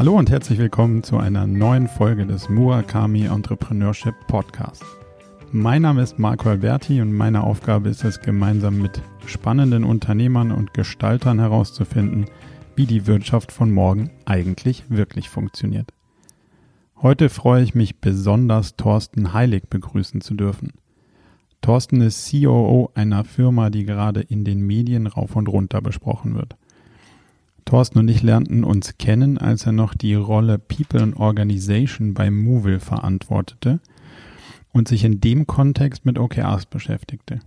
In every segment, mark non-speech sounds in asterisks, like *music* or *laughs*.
Hallo und herzlich willkommen zu einer neuen Folge des Murakami Entrepreneurship Podcast. Mein Name ist Marco Alberti und meine Aufgabe ist es, gemeinsam mit spannenden Unternehmern und Gestaltern herauszufinden, wie die Wirtschaft von morgen eigentlich wirklich funktioniert. Heute freue ich mich besonders, Thorsten Heilig begrüßen zu dürfen. Thorsten ist COO einer Firma, die gerade in den Medien rauf und runter besprochen wird. Thorsten und ich lernten uns kennen, als er noch die Rolle People and Organization bei Movil verantwortete und sich in dem Kontext mit OKRs beschäftigte.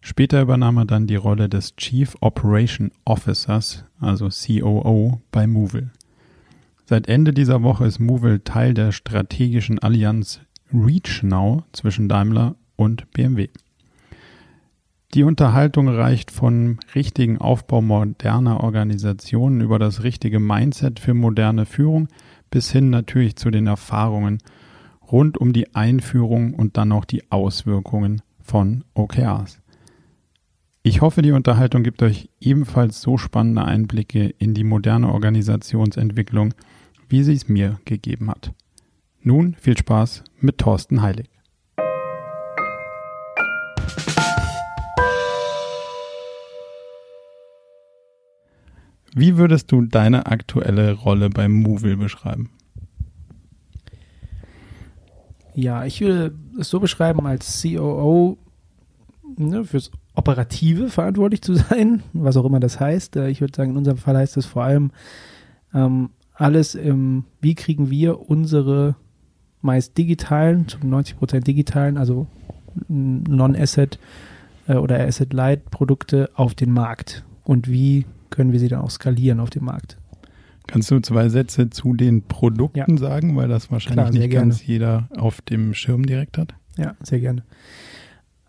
Später übernahm er dann die Rolle des Chief Operation Officers, also COO, bei Movil. Seit Ende dieser Woche ist Movil Teil der strategischen Allianz Reach Now zwischen Daimler und BMW. Die Unterhaltung reicht von richtigen Aufbau moderner Organisationen über das richtige Mindset für moderne Führung bis hin natürlich zu den Erfahrungen rund um die Einführung und dann auch die Auswirkungen von OKRs. Ich hoffe, die Unterhaltung gibt euch ebenfalls so spannende Einblicke in die moderne Organisationsentwicklung, wie sie es mir gegeben hat. Nun viel Spaß mit Thorsten Heilig. Wie würdest du deine aktuelle Rolle beim Movil beschreiben? Ja, ich würde es so beschreiben, als COO ne, fürs Operative verantwortlich zu sein, was auch immer das heißt. Äh, ich würde sagen, in unserem Fall heißt es vor allem ähm, alles im, wie kriegen wir unsere meist digitalen, zum 90 Prozent digitalen, also Non-Asset äh, oder Asset-Light-Produkte auf den Markt und wie können wir sie dann auch skalieren auf dem Markt. Kannst du zwei Sätze zu den Produkten ja. sagen, weil das wahrscheinlich Klar, nicht ganz jeder auf dem Schirm direkt hat? Ja, sehr gerne.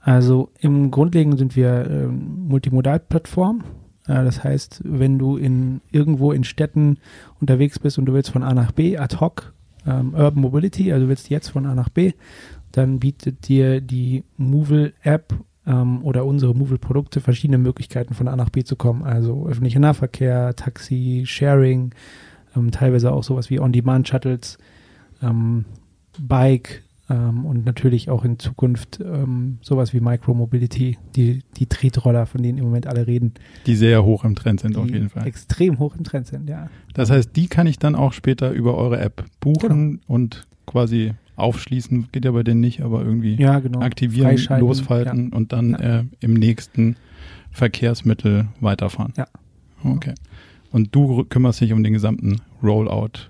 Also im Grundlegenden sind wir äh, Multimodalplattform. Äh, das heißt, wenn du in irgendwo in Städten unterwegs bist und du willst von A nach B ad hoc ähm, Urban Mobility, also du willst jetzt von A nach B, dann bietet dir die Movil App ähm, oder unsere Movil-Produkte verschiedene Möglichkeiten von A nach B zu kommen. Also öffentlicher Nahverkehr, Taxi, Sharing, ähm, teilweise auch sowas wie On-Demand-Shuttles, ähm, Bike ähm, und natürlich auch in Zukunft ähm, sowas wie Micromobility, die, die Tretroller, von denen im Moment alle reden. Die sehr hoch im Trend sind auf jeden Fall. Extrem hoch im Trend sind, ja. Das heißt, die kann ich dann auch später über eure App buchen genau. und quasi aufschließen geht ja bei denen nicht, aber irgendwie ja, genau. aktivieren, losfalten ja. und dann ja. äh, im nächsten Verkehrsmittel weiterfahren. Ja. Okay. Und du kümmerst dich um den gesamten Rollout.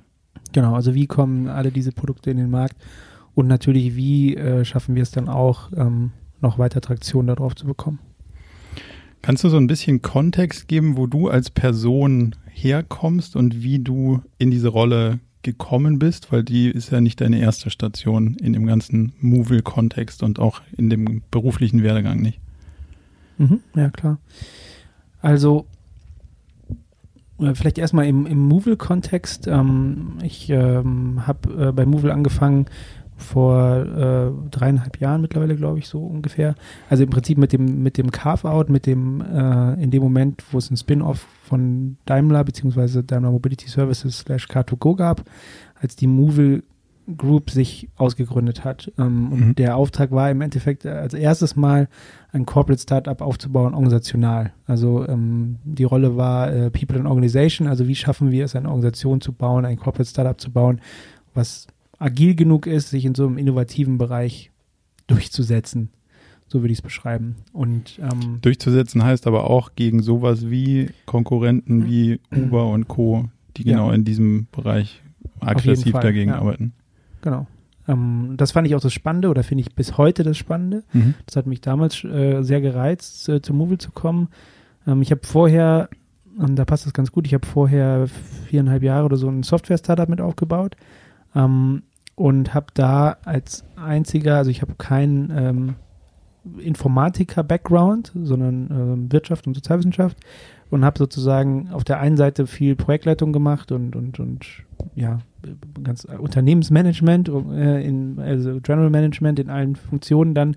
Genau, also wie kommen alle diese Produkte in den Markt und natürlich wie äh, schaffen wir es dann auch, ähm, noch weiter Traktion darauf zu bekommen. Kannst du so ein bisschen Kontext geben, wo du als Person herkommst und wie du in diese Rolle gekommen bist, weil die ist ja nicht deine erste Station in dem ganzen Movil-Kontext und auch in dem beruflichen Werdegang nicht. Mhm, ja, klar. Also äh, vielleicht erstmal im, im Movil-Kontext. Ähm, ich ähm, habe äh, bei Movil angefangen vor äh, dreieinhalb Jahren mittlerweile, glaube ich, so ungefähr. Also im Prinzip mit dem, mit dem Carve-Out, mit dem, äh, in dem Moment, wo es ein Spin-off von Daimler beziehungsweise Daimler Mobility Services slash Car2Go gab, als die Movil Group sich ausgegründet hat. Ähm, und mhm. der Auftrag war im Endeffekt äh, als erstes Mal ein Corporate Startup aufzubauen, organisational. Also ähm, die Rolle war äh, People and Organization, also wie schaffen wir es, eine Organisation zu bauen, ein Corporate Startup zu bauen, was agil genug ist, sich in so einem innovativen Bereich durchzusetzen. So würde ich es beschreiben. Und ähm, durchzusetzen heißt aber auch gegen sowas wie Konkurrenten wie Uber und Co., die genau ja. in diesem Bereich aggressiv dagegen ja. arbeiten. Genau. Ähm, das fand ich auch das Spannende oder finde ich bis heute das Spannende. Mhm. Das hat mich damals äh, sehr gereizt, äh, zu Movil zu kommen. Ähm, ich habe vorher, und da passt das ganz gut, ich habe vorher viereinhalb Jahre oder so ein Software-Startup mit aufgebaut ähm, und habe da als einziger, also ich habe kein ähm, Informatiker-Background, sondern äh, Wirtschaft und Sozialwissenschaft und habe sozusagen auf der einen Seite viel Projektleitung gemacht und, und, und ja, ganz Unternehmensmanagement, äh, in, also General Management in allen Funktionen dann,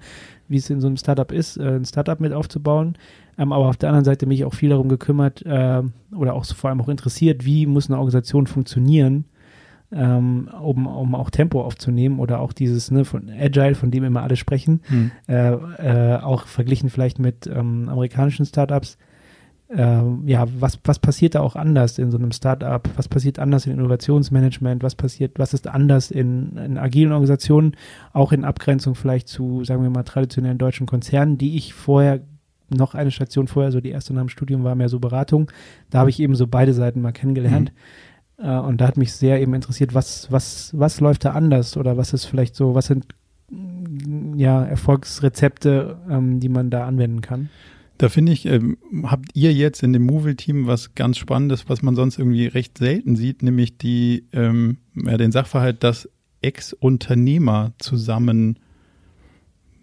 wie es in so einem Startup ist, äh, ein Startup mit aufzubauen. Ähm, aber auf der anderen Seite mich auch viel darum gekümmert äh, oder auch vor allem auch interessiert, wie muss eine Organisation funktionieren, ähm, um, um auch Tempo aufzunehmen oder auch dieses ne, von Agile, von dem immer alle sprechen, hm. äh, äh, auch verglichen vielleicht mit ähm, amerikanischen Startups. Äh, ja, was, was passiert da auch anders in so einem Startup? Was passiert anders in Innovationsmanagement? Was passiert, was ist anders in, in agilen Organisationen, auch in Abgrenzung vielleicht zu, sagen wir mal, traditionellen deutschen Konzernen, die ich vorher noch eine Station vorher, so die erste nach dem Studium war mehr so Beratung. Da habe ich eben so beide Seiten mal kennengelernt. Mhm. Äh, und da hat mich sehr eben interessiert, was, was, was läuft da anders oder was ist vielleicht so, was sind ja Erfolgsrezepte, ähm, die man da anwenden kann. Da finde ich, ähm, habt ihr jetzt in dem Movil-Team was ganz Spannendes, was man sonst irgendwie recht selten sieht, nämlich die, ähm, ja, den Sachverhalt, dass Ex-Unternehmer zusammen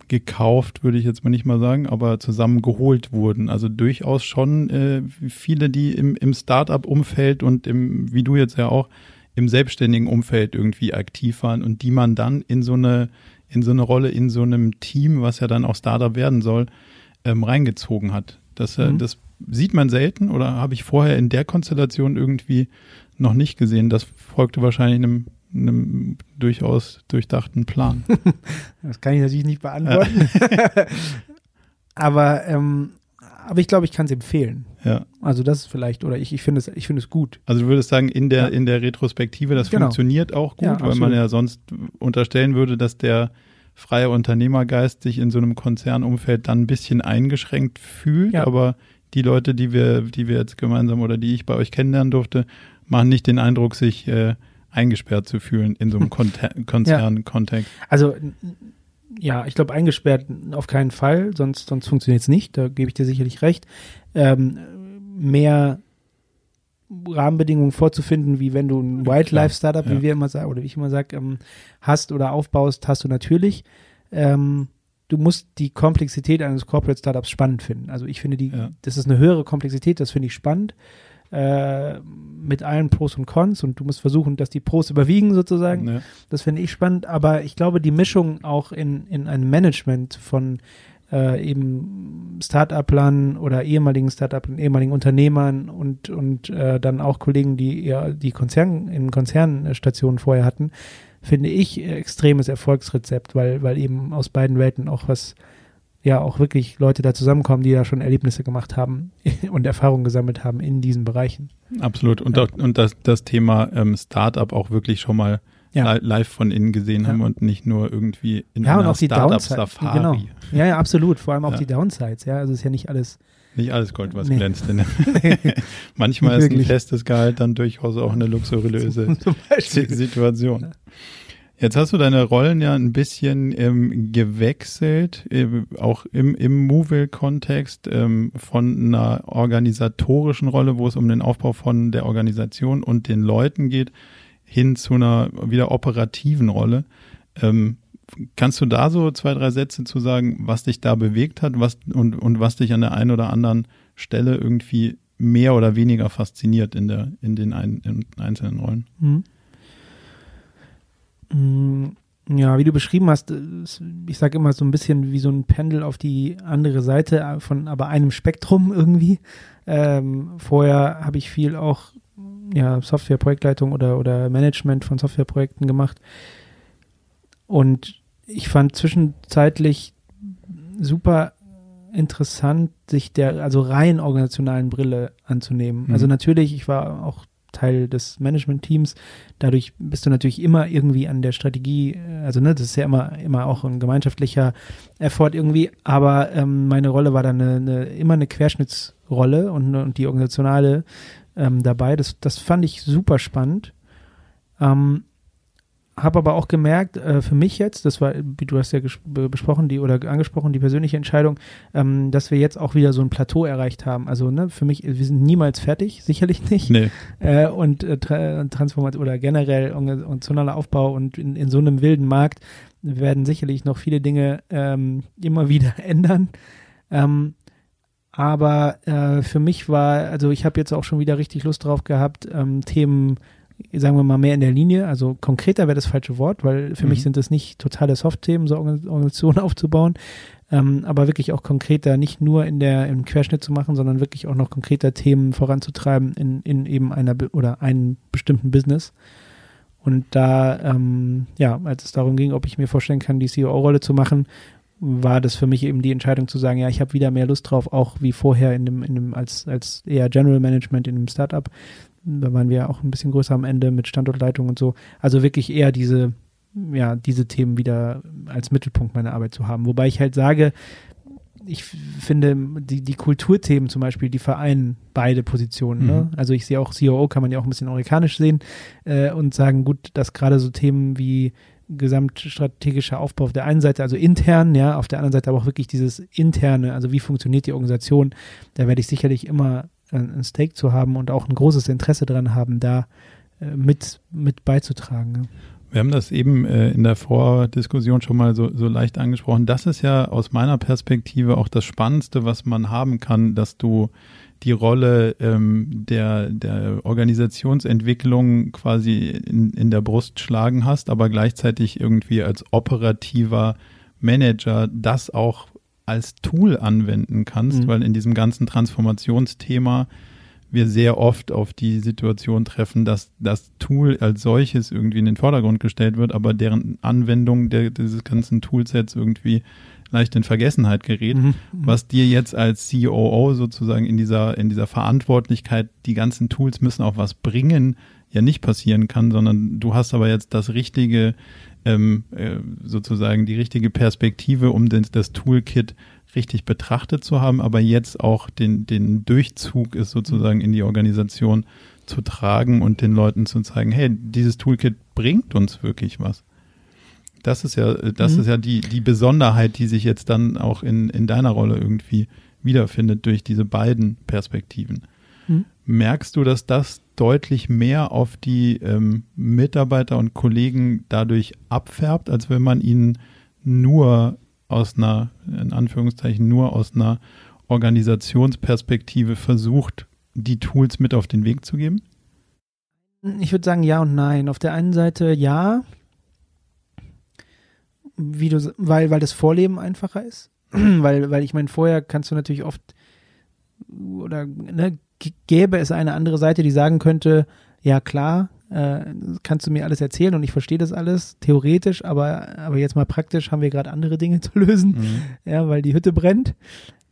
gekauft, würde ich jetzt mal nicht mal sagen, aber zusammengeholt wurden. Also durchaus schon äh, viele, die im, im Start-up-Umfeld und im, wie du jetzt ja auch, im selbstständigen Umfeld irgendwie aktiv waren und die man dann in so eine, in so eine Rolle, in so einem Team, was ja dann auch Startup werden soll, ähm, reingezogen hat. Das, äh, mhm. das sieht man selten oder habe ich vorher in der Konstellation irgendwie noch nicht gesehen. Das folgte wahrscheinlich einem einem durchaus durchdachten Plan. *laughs* das kann ich natürlich nicht beantworten. *laughs* aber, ähm, aber ich glaube, ich kann es empfehlen. Ja. Also das ist vielleicht, oder ich, ich finde es, ich es gut. Also du würdest sagen, in der, ja. in der Retrospektive, das genau. funktioniert auch gut, ja, weil man ja sonst unterstellen würde, dass der freie Unternehmergeist sich in so einem Konzernumfeld dann ein bisschen eingeschränkt fühlt. Ja. Aber die Leute, die wir, die wir jetzt gemeinsam oder die ich bei euch kennenlernen durfte, machen nicht den Eindruck, sich äh, eingesperrt zu fühlen in so einem *laughs* Konzernkontext. Ja. Also ja, ich glaube, eingesperrt auf keinen Fall, sonst, sonst funktioniert es nicht, da gebe ich dir sicherlich recht. Ähm, mehr Rahmenbedingungen vorzufinden, wie wenn du ein Wildlife-Startup, ja. wie wir immer sagen, oder wie ich immer sage, ähm, hast oder aufbaust, hast du natürlich. Ähm, du musst die Komplexität eines Corporate Startups spannend finden. Also ich finde die, ja. das ist eine höhere Komplexität, das finde ich spannend äh, mit allen Pros und Cons und du musst versuchen, dass die Pros überwiegen sozusagen. Ja. Das finde ich spannend, aber ich glaube, die Mischung auch in, in einem Management von äh, eben Start-up-Lern oder ehemaligen Start-up und ehemaligen Unternehmern und, und äh, dann auch Kollegen, die ja die Konzern, in Konzernstationen vorher hatten, finde ich extremes Erfolgsrezept, weil, weil eben aus beiden Welten auch was ja auch wirklich Leute da zusammenkommen, die da schon Erlebnisse gemacht haben *laughs* und Erfahrungen gesammelt haben in diesen Bereichen. Absolut. Und, ja. auch, und das, das Thema ähm, Startup auch wirklich schon mal ja. live von innen gesehen ja. haben und nicht nur irgendwie in ja, einer Startup-Safari. Genau. Ja, ja, absolut. Vor allem auch die Downsides. Ja, also ist ja nicht alles. Nicht alles Gold, was nee. glänzt. *laughs* Manchmal *laughs* ist ein festes Gehalt dann durchaus auch eine luxuriöse Situation. Jetzt hast du deine Rollen ja ein bisschen ähm, gewechselt, äh, auch im, im Movil-Kontext ähm, von einer organisatorischen Rolle, wo es um den Aufbau von der Organisation und den Leuten geht, hin zu einer wieder operativen Rolle. Ähm, kannst du da so zwei, drei Sätze zu sagen, was dich da bewegt hat was, und, und was dich an der einen oder anderen Stelle irgendwie mehr oder weniger fasziniert in, der, in den ein, in einzelnen Rollen? Mhm. Mm, ja, wie du beschrieben hast, ich sage immer so ein bisschen wie so ein Pendel auf die andere Seite von aber einem Spektrum irgendwie. Ähm, vorher habe ich viel auch ja, Softwareprojektleitung oder, oder Management von Softwareprojekten gemacht. Und ich fand zwischenzeitlich super interessant, sich der also rein organisationalen Brille anzunehmen. Mhm. Also natürlich, ich war auch Teil des Management-Teams. Dadurch bist du natürlich immer irgendwie an der Strategie, äh, also ne, das ist ja immer, immer auch ein gemeinschaftlicher Effort irgendwie, aber ähm, meine Rolle war dann eine, eine, immer eine Querschnittsrolle und, und die organisationale ähm, dabei. Das, das fand ich super spannend. Ähm, habe aber auch gemerkt, äh, für mich jetzt, das war, wie du hast ja besprochen, die oder angesprochen, die persönliche Entscheidung, ähm, dass wir jetzt auch wieder so ein Plateau erreicht haben. Also, ne, für mich, wir sind niemals fertig, *laughs* sicherlich nicht. Nee. Äh, und äh, Transformation oder generell emotionaler Aufbau und in, in so einem wilden Markt werden sicherlich noch viele Dinge ähm, immer wieder *laughs* ändern. Ähm, aber äh, für mich war, also ich habe jetzt auch schon wieder richtig Lust drauf gehabt, ähm, Themen, sagen wir mal, mehr in der Linie. Also konkreter wäre das falsche Wort, weil für mhm. mich sind das nicht totale Soft-Themen, so Organisationen *laughs* aufzubauen, ähm, aber wirklich auch konkreter, nicht nur in der im Querschnitt zu machen, sondern wirklich auch noch konkreter Themen voranzutreiben in, in eben einer oder einem bestimmten Business. Und da, ähm, ja, als es darum ging, ob ich mir vorstellen kann, die CEO-Rolle zu machen, war das für mich eben die Entscheidung zu sagen, ja, ich habe wieder mehr Lust drauf, auch wie vorher in dem, in dem als, als eher General Management in einem Startup. Da waren wir auch ein bisschen größer am Ende mit Standortleitung und so. Also wirklich eher diese, ja, diese Themen wieder als Mittelpunkt meiner Arbeit zu haben. Wobei ich halt sage, ich finde, die, die Kulturthemen zum Beispiel, die vereinen beide Positionen. Ne? Mhm. Ne? Also ich sehe auch COO, kann man ja auch ein bisschen amerikanisch sehen äh, und sagen, gut, dass gerade so Themen wie gesamtstrategischer Aufbau auf der einen Seite, also intern, ja, auf der anderen Seite aber auch wirklich dieses interne, also wie funktioniert die Organisation, da werde ich sicherlich immer ein Stake zu haben und auch ein großes Interesse daran haben, da äh, mit, mit beizutragen. Wir haben das eben äh, in der Vordiskussion schon mal so, so leicht angesprochen. Das ist ja aus meiner Perspektive auch das Spannendste, was man haben kann, dass du die Rolle ähm, der, der Organisationsentwicklung quasi in, in der Brust schlagen hast, aber gleichzeitig irgendwie als operativer Manager das auch als Tool anwenden kannst, mhm. weil in diesem ganzen Transformationsthema wir sehr oft auf die Situation treffen, dass das Tool als solches irgendwie in den Vordergrund gestellt wird, aber deren Anwendung der, dieses ganzen Toolsets irgendwie leicht in Vergessenheit gerät, mhm. was dir jetzt als COO sozusagen in dieser, in dieser Verantwortlichkeit, die ganzen Tools müssen auch was bringen, ja nicht passieren kann, sondern du hast aber jetzt das richtige, ähm, äh, sozusagen die richtige Perspektive, um den, das Toolkit richtig betrachtet zu haben, aber jetzt auch den, den Durchzug ist sozusagen in die Organisation zu tragen und den Leuten zu zeigen, hey, dieses Toolkit bringt uns wirklich was. Das ist ja, das mhm. ist ja die, die Besonderheit, die sich jetzt dann auch in, in deiner Rolle irgendwie wiederfindet durch diese beiden Perspektiven. Merkst du, dass das deutlich mehr auf die ähm, Mitarbeiter und Kollegen dadurch abfärbt, als wenn man ihnen nur aus einer, in Anführungszeichen, nur aus einer Organisationsperspektive versucht, die Tools mit auf den Weg zu geben? Ich würde sagen ja und nein. Auf der einen Seite ja, wie du, weil, weil das Vorleben einfacher ist. *clears throat* weil, weil ich meine, vorher kannst du natürlich oft oder ne, gäbe es eine andere Seite, die sagen könnte, ja klar, äh, kannst du mir alles erzählen und ich verstehe das alles, theoretisch, aber, aber jetzt mal praktisch haben wir gerade andere Dinge *laughs* zu lösen, mhm. ja, weil die Hütte brennt.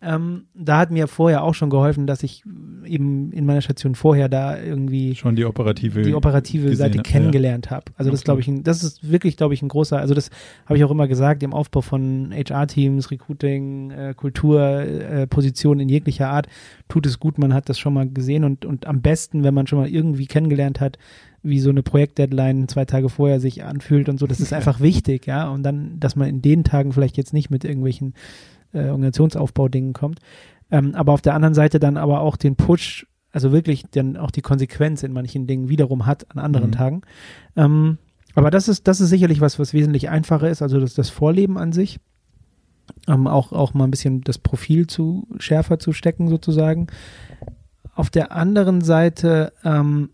Ähm, da hat mir vorher auch schon geholfen, dass ich eben in meiner Station vorher da irgendwie schon die operative die operative Seite kennengelernt ja. habe. Also das glaube ich, das ist wirklich glaube ich ein großer. Also das habe ich auch immer gesagt im Aufbau von HR-Teams, Recruiting, äh, Kultur, äh, Positionen in jeglicher Art tut es gut. Man hat das schon mal gesehen und und am besten, wenn man schon mal irgendwie kennengelernt hat, wie so eine Projektdeadline zwei Tage vorher sich anfühlt und so. Das ist *laughs* einfach wichtig, ja. Und dann, dass man in den Tagen vielleicht jetzt nicht mit irgendwelchen äh, Organisationsaufbau-Dingen kommt. Ähm, aber auf der anderen Seite dann aber auch den Push, also wirklich dann auch die Konsequenz in manchen Dingen wiederum hat an anderen mhm. Tagen. Ähm, aber das ist, das ist sicherlich was, was wesentlich einfacher ist, also das, das Vorleben an sich. Ähm, auch, auch mal ein bisschen das Profil zu schärfer zu stecken, sozusagen. Auf der anderen Seite, ähm,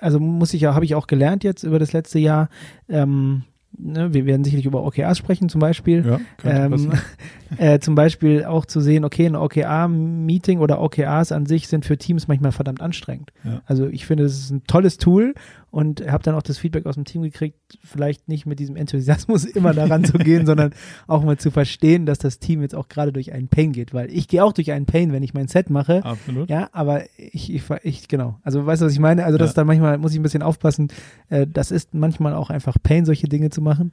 also muss ich ja, habe ich auch gelernt jetzt über das letzte Jahr, ähm, ne, wir werden sicherlich über OKRs sprechen zum Beispiel. Ja, ähm, *laughs* äh, zum Beispiel auch zu sehen, okay, ein OKR-Meeting oder OKRs an sich sind für Teams manchmal verdammt anstrengend. Ja. Also ich finde, das ist ein tolles Tool und habe dann auch das Feedback aus dem Team gekriegt, vielleicht nicht mit diesem Enthusiasmus *laughs* immer daran zu gehen, sondern auch mal zu verstehen, dass das Team jetzt auch gerade durch einen Pain geht, weil ich gehe auch durch einen Pain, wenn ich mein Set mache. Absolut. Ja, aber ich, ich, ich genau. Also weißt du, was ich meine? Also das ja. ist dann manchmal, muss ich ein bisschen aufpassen, äh, das ist manchmal auch einfach Pain, solche Dinge zu machen.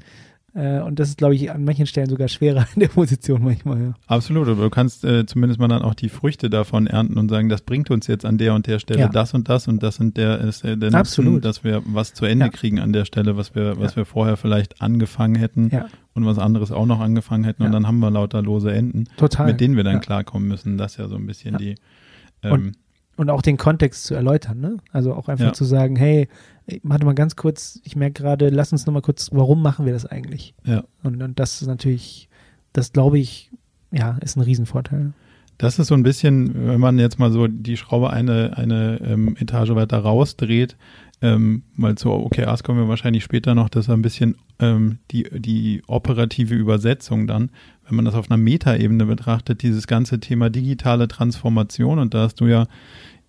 Äh, und das ist, glaube ich, an manchen Stellen sogar schwerer in der Position manchmal. Ja. Absolut, aber du kannst äh, zumindest mal dann auch die Früchte davon ernten und sagen, das bringt uns jetzt an der und der Stelle ja. das und das und das und der ist äh, der Nutzen, dass wir was zu Ende ja. kriegen an der Stelle, was wir, was wir vorher vielleicht angefangen hätten und was anderes auch noch angefangen hätten und dann haben wir lauter lose Enden, Total. mit denen wir dann klarkommen müssen. Das ist ja so ein bisschen die ähm, und und auch den Kontext zu erläutern, ne? Also auch einfach Ja. zu sagen, hey, warte mal ganz kurz, ich merke gerade, lass uns noch mal kurz, warum machen wir das eigentlich? Ja. Und, und das ist natürlich, das glaube ich, ja, ist ein Riesenvorteil. Das ist so ein bisschen, wenn man jetzt mal so die Schraube eine, eine ähm, Etage weiter rausdreht, ähm, weil zu OKRs kommen wir wahrscheinlich später noch, das ist ein bisschen ähm, die, die operative Übersetzung dann, wenn man das auf einer Metaebene betrachtet, dieses ganze Thema digitale Transformation und da hast du ja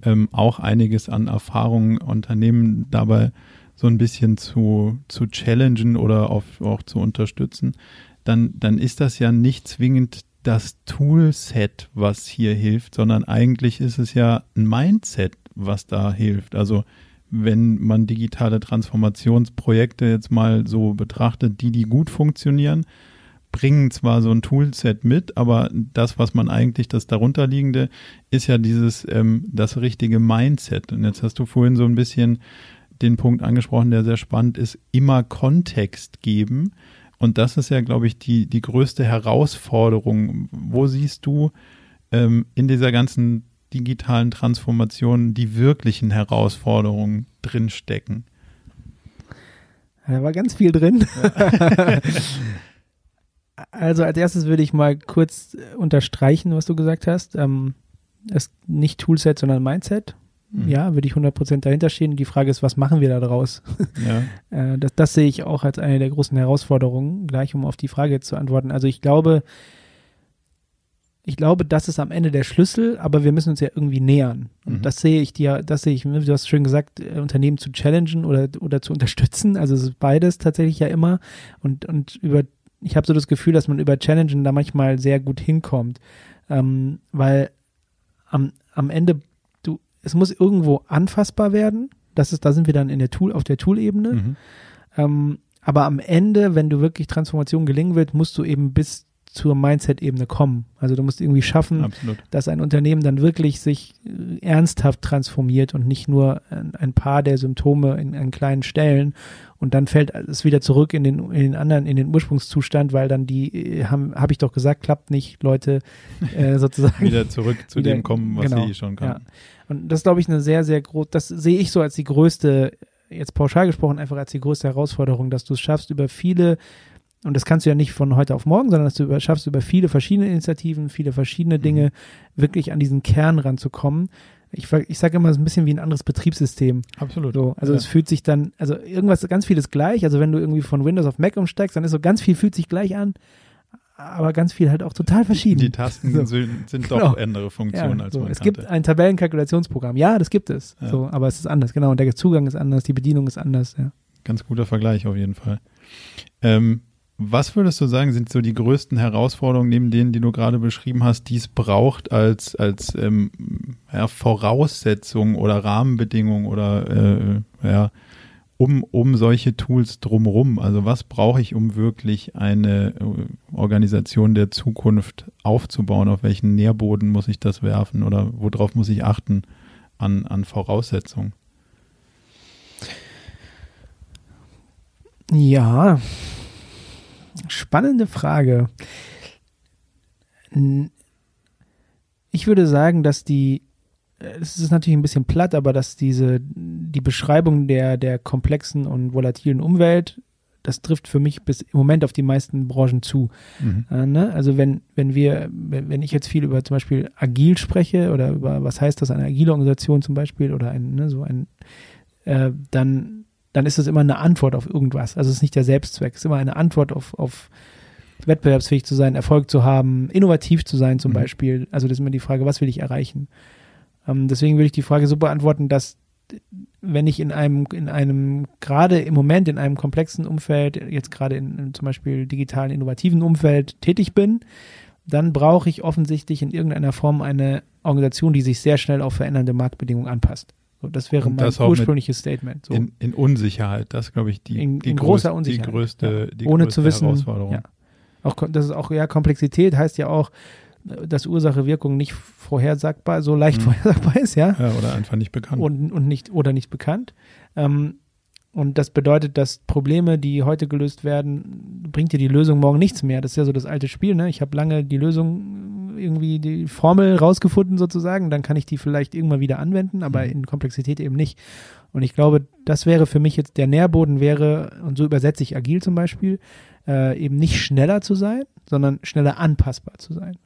ähm, auch einiges an Erfahrungen Unternehmen dabei so ein bisschen zu, zu challengen oder auf, auch zu unterstützen, dann, dann ist das ja nicht zwingend das Toolset, was hier hilft, sondern eigentlich ist es ja ein Mindset, was da hilft. Also wenn man digitale Transformationsprojekte jetzt mal so betrachtet, die, die gut funktionieren, bringen zwar so ein Toolset mit, aber das, was man eigentlich, das darunterliegende, ist ja dieses, ähm, das richtige Mindset. Und jetzt hast du vorhin so ein bisschen den Punkt angesprochen, der sehr spannend ist, immer Kontext geben. Und das ist ja, glaube ich, die, die größte Herausforderung. Wo siehst du ähm, in dieser ganzen digitalen Transformation die wirklichen Herausforderungen drinstecken? Da war ganz viel drin. *laughs* *laughs* also als erstes würde ich mal kurz äh, unterstreichen, was du gesagt hast. Ähm, es nicht Toolset, sondern Mindset. Mhm. Ja, würde ich 100% dahinter stehen. Die Frage ist, was machen wir da draus? *laughs* Ja. Äh, das, das sehe ich auch als eine der großen Herausforderungen, gleich um auf die Frage zu antworten. Also ich glaube, ich glaube, das ist am Ende der Schlüssel, aber wir müssen uns ja irgendwie nähern. Und Mhm. das sehe ich dir, das sehe ich, du hast schön gesagt, äh, Unternehmen zu challengen oder, oder zu unterstützen. Also es ist beides tatsächlich ja immer. Und, und über, ich habe so das Gefühl, dass man über Challengen da manchmal sehr gut hinkommt. Ähm, weil am, am Ende, du, es muss irgendwo anfassbar werden. Das ist, da sind wir dann in der Tool, auf der Tool-Ebene. Mhm. Ähm, aber am Ende, wenn du wirklich Transformation gelingen wird, musst du eben bis zur Mindset-Ebene kommen. Also du musst irgendwie schaffen, Absolut. dass ein Unternehmen dann wirklich sich äh, ernsthaft transformiert und nicht nur ein, paar der Symptome in, an kleinen Stellen und dann fällt es wieder zurück in den, in den anderen, in den Ursprungszustand, weil dann die, äh, haben, habe ich doch gesagt, klappt nicht, Leute äh, *laughs* sozusagen. Wieder zurück zu Wieder- dem kommen, was genau, sie schon kannten. Und das glaube ich eine sehr, sehr groß, das sehe ich so als die größte, jetzt pauschal gesprochen, einfach als die größte Herausforderung, dass du es schaffst, über viele, und das kannst du ja nicht von heute auf morgen, sondern dass du über, schaffst, über viele verschiedene Initiativen, viele verschiedene Dinge wirklich an diesen Kern ranzukommen. Ich, ich sage immer, es ist ein bisschen wie ein anderes Betriebssystem. Absolut. So, also ja. es fühlt sich dann, also irgendwas, ganz vieles gleich. Also wenn du irgendwie von Windows auf Mac umsteigst, dann ist so ganz viel fühlt sich gleich an, aber ganz viel halt auch total verschieden. die Tasten *laughs* So. sind, sind Genau. doch andere Funktionen als so. man Es kannte. gibt ein Tabellenkalkulationsprogramm. Ja, das gibt es. Ja. So, aber es ist anders, genau. Und der Zugang ist anders, die Bedienung ist anders. Ja. Ganz guter Vergleich auf jeden Fall. Ähm, was würdest du sagen, sind so die größten Herausforderungen neben denen, die du gerade beschrieben hast, die es braucht als, als ähm, ja, Voraussetzung oder Rahmenbedingung oder äh, ja, um, um solche Tools drumherum? Also was brauche ich, um wirklich eine äh, Organisation der Zukunft aufzubauen? Auf welchen Nährboden muss ich das werfen oder worauf muss ich achten an, an Voraussetzungen? ja, spannende Frage. Ich würde sagen, dass die, es ist natürlich ein bisschen platt, aber dass diese, die Beschreibung der, der komplexen und volatilen Umwelt, das trifft für mich bis im Moment auf die meisten Branchen zu. Mhm. Äh, ne? Also wenn, wenn wir, wenn, wenn ich jetzt viel über zum Beispiel agil spreche oder über was heißt das, eine agile Organisation zum Beispiel oder ein, ne, so ein, äh, dann, dann ist es immer eine Antwort auf irgendwas. Also es ist nicht der Selbstzweck, es ist immer eine Antwort auf, auf wettbewerbsfähig zu sein, Erfolg zu haben, innovativ zu sein zum Mhm. Beispiel. Also das ist immer die Frage, was will ich erreichen? Ähm, deswegen würde ich die Frage so beantworten, dass wenn ich in einem, in einem, gerade im Moment in einem komplexen Umfeld, jetzt gerade in, in zum Beispiel digitalen, innovativen Umfeld tätig bin, dann brauche ich offensichtlich in irgendeiner Form eine Organisation, die sich sehr schnell auf verändernde Marktbedingungen anpasst. So, das wäre mein das mit ursprüngliches Statement. So. In, in Unsicherheit, das ist, glaube ich, die, In- die, in größ- großer Unsicherheit, die größte, ja. die Ohne größte zu wissen, Herausforderung. ja. Auch, das ist auch, ja, Komplexität heißt ja auch, dass Ursache-Wirkung nicht vorhersagbar, so leicht Mhm. vorhersagbar ist, ja. Ja, oder einfach nicht bekannt. und, und nicht oder nicht bekannt. Ähm, und das bedeutet, dass Probleme, die heute gelöst werden, bringt dir die Lösung morgen nichts mehr. Das ist ja so das alte Spiel. Ne? Ich habe lange die Lösung irgendwie die Formel rausgefunden sozusagen, dann kann ich die vielleicht irgendwann wieder anwenden, aber Mhm. in Komplexität eben nicht. Und ich glaube, das wäre für mich jetzt, der Nährboden wäre, und so übersetze ich agil zum Beispiel, äh, eben nicht schneller zu sein, sondern schneller anpassbar zu sein.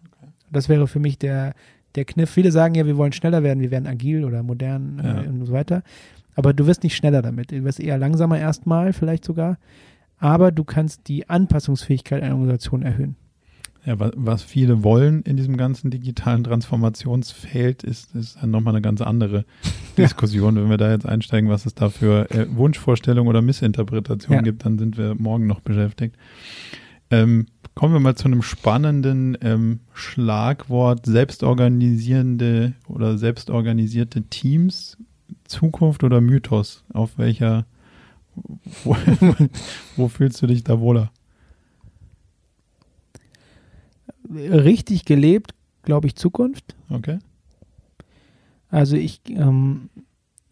Das wäre für mich der, der Kniff. Viele sagen ja, wir wollen schneller werden, wir werden agil oder modern Ja. äh, und so weiter. Aber du wirst nicht schneller damit. Du wirst eher langsamer erstmal, vielleicht sogar. Aber du kannst die Anpassungsfähigkeit einer Organisation erhöhen. Ja, wa- was viele wollen in diesem ganzen digitalen Transformationsfeld, ist, ist nochmal eine ganz andere *laughs* Diskussion. Wenn wir da jetzt einsteigen, was es da für äh, Wunschvorstellungen oder Missinterpretationen Ja. gibt, dann sind wir morgen noch beschäftigt. Ähm, kommen wir mal zu einem spannenden ähm, Schlagwort, selbstorganisierende oder selbstorganisierte Teams, Zukunft oder Mythos? Auf welcher, wo, *laughs* wo fühlst du dich da wohler? Richtig gelebt, glaube ich, Zukunft. Okay. Also ich, ähm,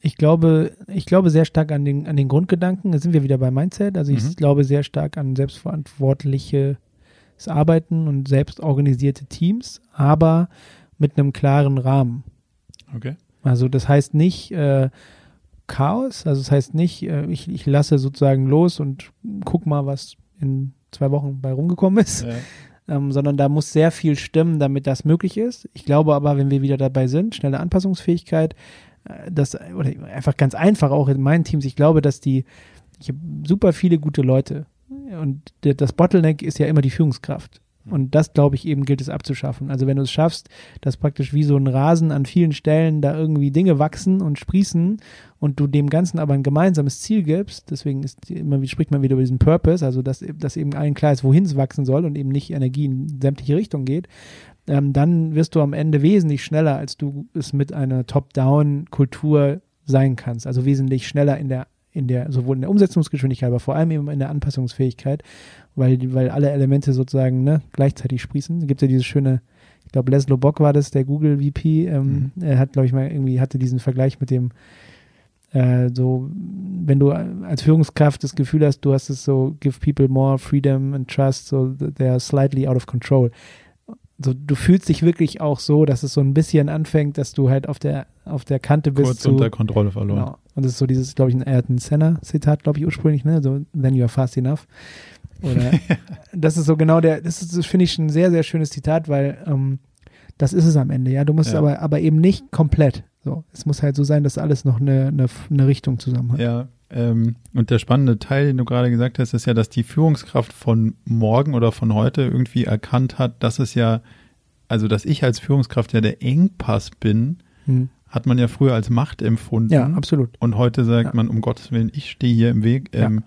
ich glaube, ich glaube sehr stark an den, an den Grundgedanken. Da sind wir wieder bei Mindset. Also ich Mhm. glaube sehr stark an selbstverantwortliches Arbeiten und selbstorganisierte Teams, aber mit einem klaren Rahmen. Okay. Also das heißt nicht äh, Chaos, also das heißt nicht, äh, ich, ich lasse sozusagen los und guck mal, was in zwei Wochen bei rumgekommen ist, Ja. Ähm, sondern da muss sehr viel stimmen, damit das möglich ist. Ich glaube aber, wenn wir wieder dabei sind, schnelle Anpassungsfähigkeit, äh, das oder einfach ganz einfach auch in meinen Teams. Ich glaube, dass die, ich habe super viele gute Leute und das Bottleneck ist ja immer die Führungskraft. Und das, glaube ich, eben gilt es abzuschaffen. Also wenn du es schaffst, dass praktisch wie so ein Rasen an vielen Stellen da irgendwie Dinge wachsen und sprießen und du dem Ganzen aber ein gemeinsames Ziel gibst, deswegen ist immer, spricht man wieder über diesen Purpose, also dass, dass eben allen klar ist, wohin es wachsen soll und eben nicht Energie in sämtliche Richtungen geht, ähm, dann wirst du am Ende wesentlich schneller, als du es mit einer Top-Down-Kultur sein kannst. Also wesentlich schneller in der, in der, sowohl in der Umsetzungsgeschwindigkeit, aber vor allem eben in der Anpassungsfähigkeit, weil, weil alle Elemente sozusagen ne, gleichzeitig sprießen. Da gibt es ja dieses schöne, ich glaube, Leslie Bock war das, der Google VP, ähm, er hat, glaube ich, mal irgendwie hatte diesen Vergleich mit dem, äh, so, wenn du als Führungskraft das Gefühl hast, du hast es so, give people more freedom and trust, so they are slightly out of control. So, du fühlst dich wirklich auch so, dass es so ein bisschen anfängt, dass du halt auf der, auf der Kante bist. Kurz zu, unter Kontrolle verloren. Genau. Und das ist so dieses, glaube ich, ein Ayrton Senna-Zitat, glaube ich, ursprünglich, ne? So, then you are fast enough. Oder *laughs* das ist so genau der, das ist, das finde ich ein sehr, sehr schönes Zitat, weil ähm, das ist es am Ende, ja. Du musst Ja. aber, aber eben nicht komplett. So, es muss halt so sein, dass alles noch eine, eine, eine Richtung zusammen hat. Ja, ähm, und der spannende Teil, den du gerade gesagt hast, ist ja, dass die Führungskraft von morgen oder von heute irgendwie erkannt hat, dass es ja, also dass ich als Führungskraft ja der Engpass bin, Hm. hat man ja früher als Macht empfunden. Ja, absolut. Und heute sagt Ja. man, um Gottes Willen, ich stehe hier im Weg. Ja. Ähm,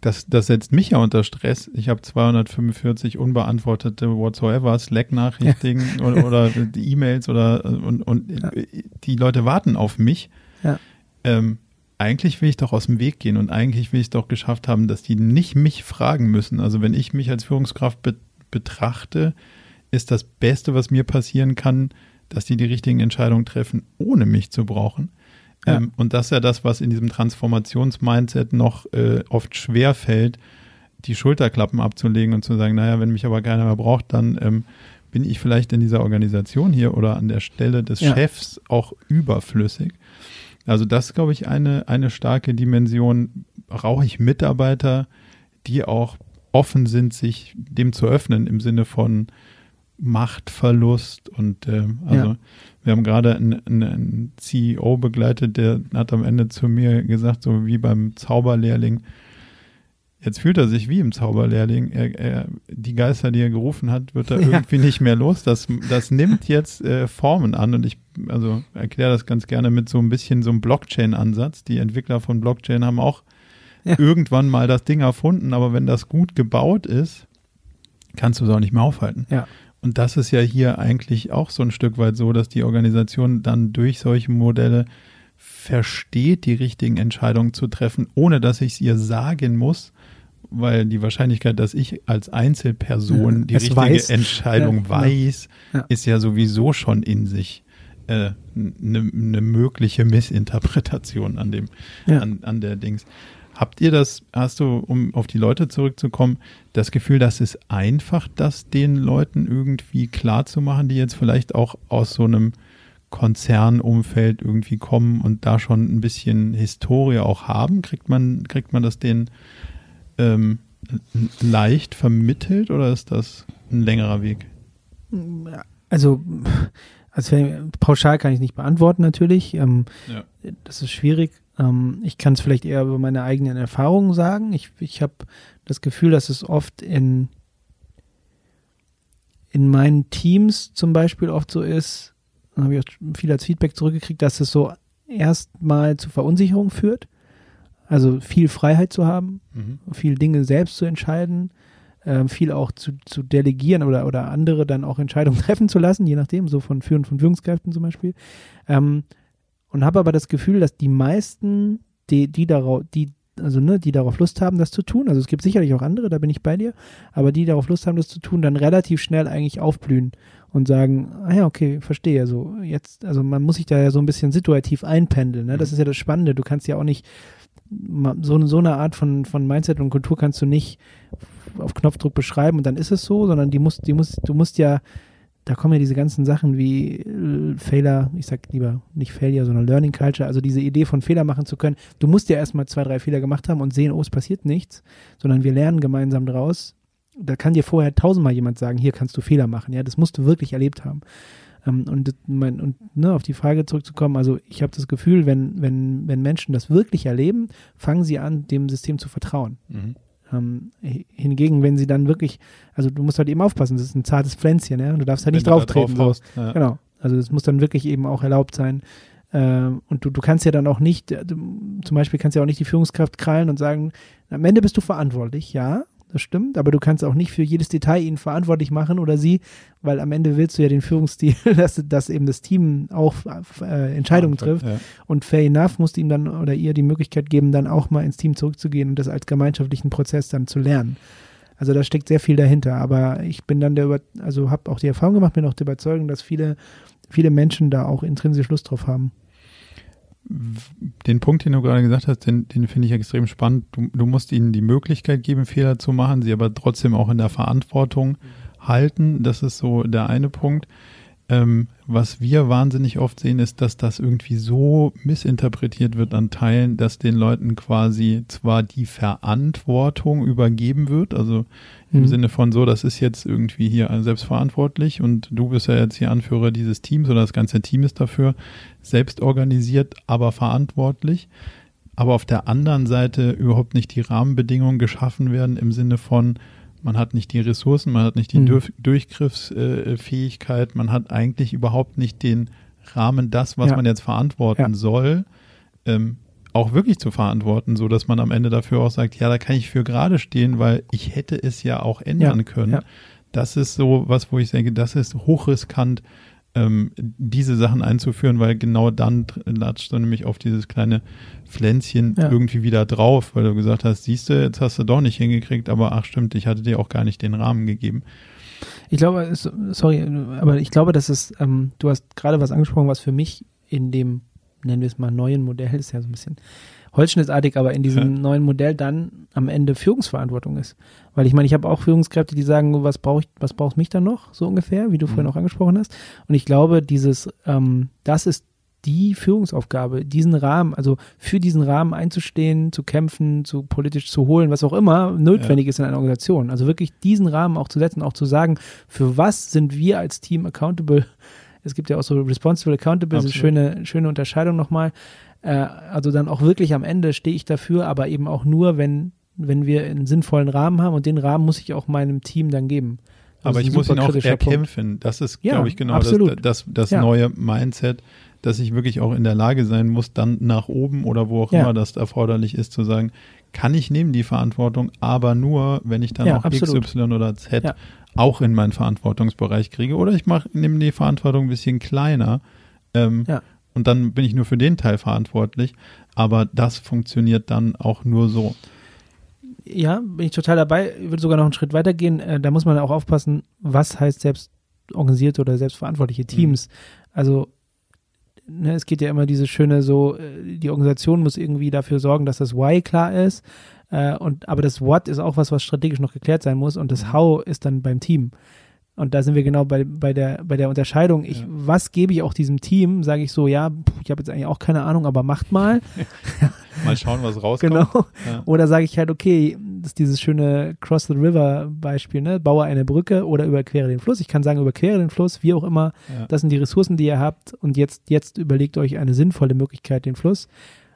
das, das setzt mich ja unter Stress. Ich habe 245 unbeantwortete whatsoever, Slack-Nachrichten *laughs* oder, oder die E-Mails oder und, und Ja. die Leute warten auf mich. Ja. Ähm, eigentlich will ich doch aus dem Weg gehen und eigentlich will ich es doch geschafft haben, dass die nicht mich fragen müssen. Also wenn ich mich als Führungskraft be betrachte, ist das Beste, was mir passieren kann, dass die die richtigen Entscheidungen treffen, ohne mich zu brauchen. Ja. Ähm, und das ist ja das, was in diesem Transformationsmindset noch äh, oft schwer fällt, die Schulterklappen abzulegen und zu sagen, naja, wenn mich aber keiner mehr braucht, dann ähm, bin ich vielleicht in dieser Organisation hier oder an der Stelle des Ja. Chefs auch überflüssig. Also das ist, glaube ich, eine, eine starke Dimension. Brauche ich Mitarbeiter, die auch offen sind, sich dem zu öffnen im Sinne von Machtverlust und äh, also Ja. wir haben gerade einen, einen- CEO begleitet, der hat am Ende zu mir gesagt, so wie beim Zauberlehrling, jetzt fühlt er sich wie im Zauberlehrling, er, er, die Geister, die er gerufen hat, wird er Ja. irgendwie nicht mehr los, das, das nimmt jetzt äh, Formen an und ich also erkläre das ganz gerne mit so ein bisschen so einem Blockchain-Ansatz, die Entwickler von Blockchain haben auch Ja. irgendwann mal das Ding erfunden, aber wenn das gut gebaut ist, kannst du es auch nicht mehr aufhalten. Ja. Und das ist ja hier eigentlich auch so ein Stück weit so, dass die Organisation dann durch solche Modelle versteht, die richtigen Entscheidungen zu treffen, ohne dass ich es ihr sagen muss, weil die Wahrscheinlichkeit, dass ich als Einzelperson Ja, die richtige weiß. Entscheidung Ja, weiß, Ja. ist ja sowieso schon in sich eine ne mögliche Missinterpretation an dem, Ja. an, an der Dings. Habt ihr das, hast du, um auf die Leute zurückzukommen, das Gefühl, dass es einfach, das den Leuten irgendwie klar zu machen, die jetzt vielleicht auch aus so einem Konzernumfeld irgendwie kommen und da schon ein bisschen Historie auch haben? Kriegt man, kriegt man das denen ähm, leicht vermittelt oder ist das ein längerer Weg? Also, also pauschal kann ich nicht beantworten natürlich. Ähm, ja. Das ist schwierig. Ähm, ich kann es vielleicht eher über meine eigenen Erfahrungen sagen. Ich, ich habe das Gefühl, dass es oft in, in meinen Teams zum Beispiel oft so ist, habe ich auch viel als Feedback zurückgekriegt, dass es so erstmal zu Verunsicherung führt. Also viel Freiheit zu haben, mhm. viel Dinge selbst zu entscheiden, äh, viel auch zu, zu delegieren oder, oder andere dann auch Entscheidungen *laughs* treffen zu lassen, je nachdem, so von Führen von Führungskräften zum Beispiel. Ähm, und habe aber das Gefühl, dass die meisten, die, die darauf, die, also ne, die darauf Lust haben, das zu tun, also es gibt sicherlich auch andere, da bin ich bei dir, aber die darauf Lust haben, das zu tun, dann relativ schnell eigentlich aufblühen und sagen, ah ja, okay, verstehe, so jetzt, also man muss sich da ja so ein bisschen situativ einpendeln, ne? das mhm. ist ja das Spannende, du kannst ja auch nicht so, so eine Art von, von Mindset und Kultur kannst du nicht auf Knopfdruck beschreiben und dann ist es so, sondern die muss, die muss, du musst ja da kommen ja diese ganzen Sachen wie äh, Fehler, ich sag lieber nicht Failure, sondern Learning Culture, also diese Idee von Fehler machen zu können. Du musst ja erstmal zwei, drei Fehler gemacht haben und sehen, oh, es passiert nichts, sondern wir lernen gemeinsam draus. Da kann dir vorher tausendmal jemand sagen, hier kannst du Fehler machen. Ja, das musst du wirklich erlebt haben. Ähm, und mein, und ne, auf die Frage zurückzukommen, also ich habe das Gefühl, wenn, wenn, wenn Menschen das wirklich erleben, fangen sie an, dem System zu vertrauen. Mhm. Ähm, hingegen, wenn sie dann wirklich, also du musst halt eben aufpassen, das ist ein zartes Pflänzchen, ja, du darfst halt nicht drauf treten. Drauf ja. Genau. Also das muss dann wirklich eben auch erlaubt sein. Ähm, und du, du kannst ja dann auch nicht, du, zum Beispiel kannst ja auch nicht die Führungskraft krallen und sagen, am Ende bist du verantwortlich, ja, das stimmt, aber du kannst auch nicht für jedes Detail ihn verantwortlich machen oder sie, weil am Ende willst du ja den Führungsstil, *laughs* dass, dass eben das Team auch äh, Entscheidungen trifft. Ja. Und fair enough musst du ihm dann oder ihr die Möglichkeit geben, dann auch mal ins Team zurückzugehen und das als gemeinschaftlichen Prozess dann zu lernen. Also da steckt sehr viel dahinter. Aber ich bin dann der, über also habe auch die Erfahrung gemacht, bin auch der Überzeugung, dass viele, viele Menschen da auch intrinsisch Lust drauf haben den Punkt, den du gerade gesagt hast, den, den finde ich extrem spannend. Du, du, musst ihnen die Möglichkeit geben, Fehler zu machen, sie aber trotzdem auch in der Verantwortung halten. Das ist so der eine Punkt. Ähm, was wir wahnsinnig oft sehen, ist, dass das irgendwie so missinterpretiert wird an Teilen, dass den Leuten quasi zwar die Verantwortung übergeben wird, also im mhm. Sinne von so, das ist jetzt irgendwie hier selbstverantwortlich und du bist ja jetzt hier Anführer dieses Teams oder das ganze Team ist dafür selbst organisiert, aber verantwortlich. Aber auf der anderen Seite überhaupt nicht die Rahmenbedingungen geschaffen werden im Sinne von, man hat nicht die Ressourcen, man hat nicht die mhm. Durchgriffsfähigkeit, man hat eigentlich überhaupt nicht den Rahmen, das, was ja. man jetzt verantworten ja. soll, ähm, auch wirklich zu verantworten, so dass man am Ende dafür auch sagt, ja, da kann ich für gerade stehen, weil ich hätte es ja auch ändern ja. können. Das ist so was, wo ich denke, das ist hochriskant, ähm, diese Sachen einzuführen, weil genau dann latscht du nämlich auf dieses kleine Pflänzchen ja. irgendwie wieder drauf, weil du gesagt hast, siehst du, jetzt hast du doch nicht hingekriegt, aber ach stimmt, ich hatte dir auch gar nicht den Rahmen gegeben. Ich glaube, sorry, aber ich glaube, dass es, ähm, du hast gerade was angesprochen, was für mich in dem, nennen wir es mal, neuen Modell ist ja so ein bisschen holzschnittartig, aber in diesem ja. neuen Modell dann am Ende Führungsverantwortung ist. Weil ich meine, ich habe auch Führungskräfte, die sagen, was brauche ich, was brauchst mich dann noch, so ungefähr, wie du mhm. vorhin auch angesprochen hast. Und ich glaube, dieses, ähm, das ist die Führungsaufgabe, diesen Rahmen, also für diesen Rahmen einzustehen, zu kämpfen, zu politisch zu holen, was auch immer notwendig ja. ist in einer Organisation. Also wirklich diesen Rahmen auch zu setzen, auch zu sagen, für was sind wir als Team accountable? Es gibt ja auch so responsible accountable, Absolut. diese schöne, schöne Unterscheidung nochmal. Äh, also dann auch wirklich am Ende stehe ich dafür, aber eben auch nur, wenn, wenn wir einen sinnvollen Rahmen haben und den Rahmen muss ich auch meinem Team dann geben. Das aber ich muss ihn auch erkämpfen. Punkt. Das ist, ja, glaube ich, genau das, das, das ja. neue Mindset, dass ich wirklich auch in der Lage sein muss, dann nach oben oder wo auch ja. immer das erforderlich ist, zu sagen, kann ich nehmen die Verantwortung, aber nur, wenn ich dann auch absolut. X, Y oder Z auch in meinen Verantwortungsbereich kriege. Oder ich mache, nehme die Verantwortung ein bisschen kleiner. Ähm, ja und dann bin ich nur für den Teil verantwortlich. Aber das funktioniert dann auch nur so. Ja, bin ich total dabei. Ich würde sogar noch einen Schritt weiter gehen. Äh, da muss man auch aufpassen, was heißt selbst organisierte oder selbstverantwortliche Teams. Mhm. Also ne, es geht ja immer diese schöne so, äh, die Organisation muss irgendwie dafür sorgen, dass das Why klar ist. Äh, und, aber das What ist auch was, was strategisch noch geklärt sein muss und das mhm. How ist dann beim Team. Und da sind wir genau bei, bei, der, bei der Unterscheidung. Ich, ja. Was gebe ich auch diesem Team? Sage ich so, ja, ich habe jetzt eigentlich auch keine Ahnung, aber macht mal. *laughs* mal schauen, was rauskommt. Genau. Ja. Oder sage ich halt, okay, das ist dieses schöne Cross the River Beispiel, ne? Baue eine Brücke oder überquere den Fluss. Ich kann sagen, überquere den Fluss, wie auch immer. Ja. Das sind die Ressourcen, die ihr habt. Und jetzt, jetzt überlegt euch eine sinnvolle Möglichkeit, den Fluss.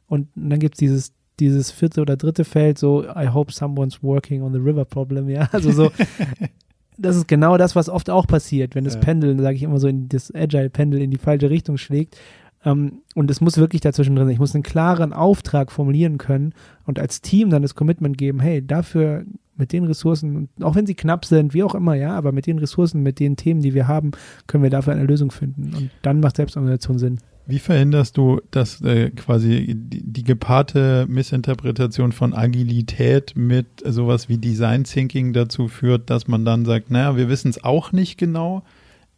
Und dann gibt es dieses dieses vierte oder dritte Feld, so I hope someone's working on the river problem, ja, also so *laughs* das ist genau das, was oft auch passiert, wenn das ja. Pendel, sage ich immer so, in das Agile-Pendel in die falsche Richtung schlägt. Ähm, und es muss wirklich dazwischen drin sein. Ich muss einen klaren Auftrag formulieren können und als Team dann das Commitment geben, hey, dafür mit den Ressourcen, auch wenn sie knapp sind, wie auch immer, ja, aber mit den Ressourcen, mit den Themen, die wir haben, können wir dafür eine Lösung finden. Und dann macht Selbstorganisation Sinn. Wie verhinderst du, dass äh, quasi die, die, gepaarte Missinterpretation von Agilität mit sowas wie Design Thinking dazu führt, dass man dann sagt, naja, wir wissen es auch nicht genau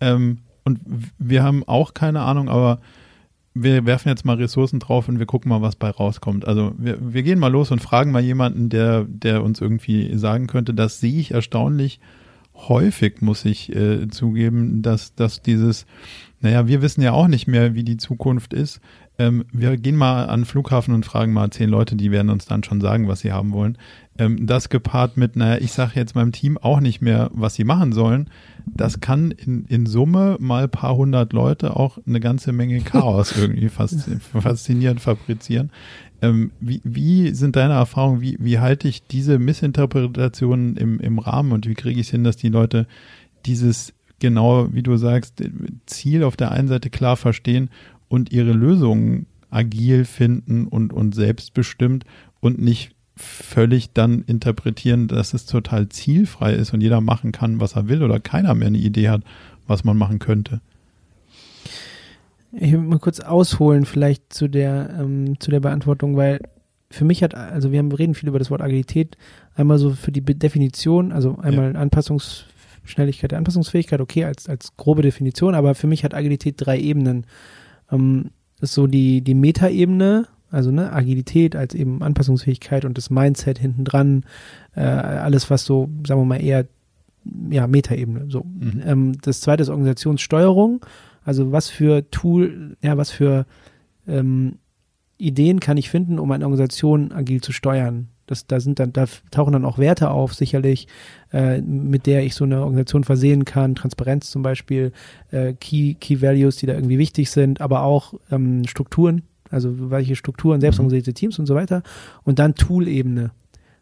ähm, und wir haben auch keine Ahnung, aber wir werfen jetzt mal Ressourcen drauf und wir gucken mal, was bei rauskommt. Also wir, wir gehen mal los und fragen mal jemanden, der, der uns irgendwie sagen könnte, das sehe ich erstaunlich häufig, muss ich äh, zugeben, dass, dass dieses naja, wir wissen ja auch nicht mehr, wie die Zukunft ist. Ähm, wir gehen mal an den Flughafen und fragen mal zehn Leute, die werden uns dann schon sagen, was sie haben wollen. Ähm, das gepaart mit, naja, ich sage jetzt meinem Team auch nicht mehr, was sie machen sollen. Das kann in, in Summe mal ein paar hundert Leute auch eine ganze Menge Chaos *laughs* irgendwie faszinierend fabrizieren. Ähm, wie, wie sind deine Erfahrungen? Wie, wie halte ich diese Missinterpretationen im, im Rahmen und wie kriege ich es hin, dass die Leute dieses genau, wie du sagst, Ziel auf der einen Seite klar verstehen und ihre Lösungen agil finden und, und selbstbestimmt und nicht völlig dann interpretieren, dass es total zielfrei ist und jeder machen kann, was er will oder keiner mehr eine Idee hat, was man machen könnte. Ich will mal kurz ausholen vielleicht zu der, ähm, zu der Beantwortung, weil für mich hat, also wir haben, reden viel über das Wort Agilität, einmal so für die Definition, also einmal ja. Anpassungs Schnelligkeit der Anpassungsfähigkeit, okay, als, als grobe Definition, aber für mich hat Agilität drei Ebenen. Ähm, ist so die, die Metaebene, also ne, Agilität als eben Anpassungsfähigkeit und das Mindset hinten dran, äh, alles was so, sagen wir mal, eher ja, Metaebene. So. Mhm. Ähm, das zweite ist Organisationssteuerung, also was für Tool, ja, was für ähm, Ideen kann ich finden, um eine Organisation agil zu steuern. Das, da sind dann, da tauchen dann auch Werte auf, sicherlich, äh, mit der ich so eine Organisation versehen kann. Transparenz zum Beispiel, äh, Key, Key Values, die da irgendwie wichtig sind, aber auch ähm, Strukturen, also welche Strukturen, selbstorganisierte Teams und so weiter. Und dann Tool-Ebene.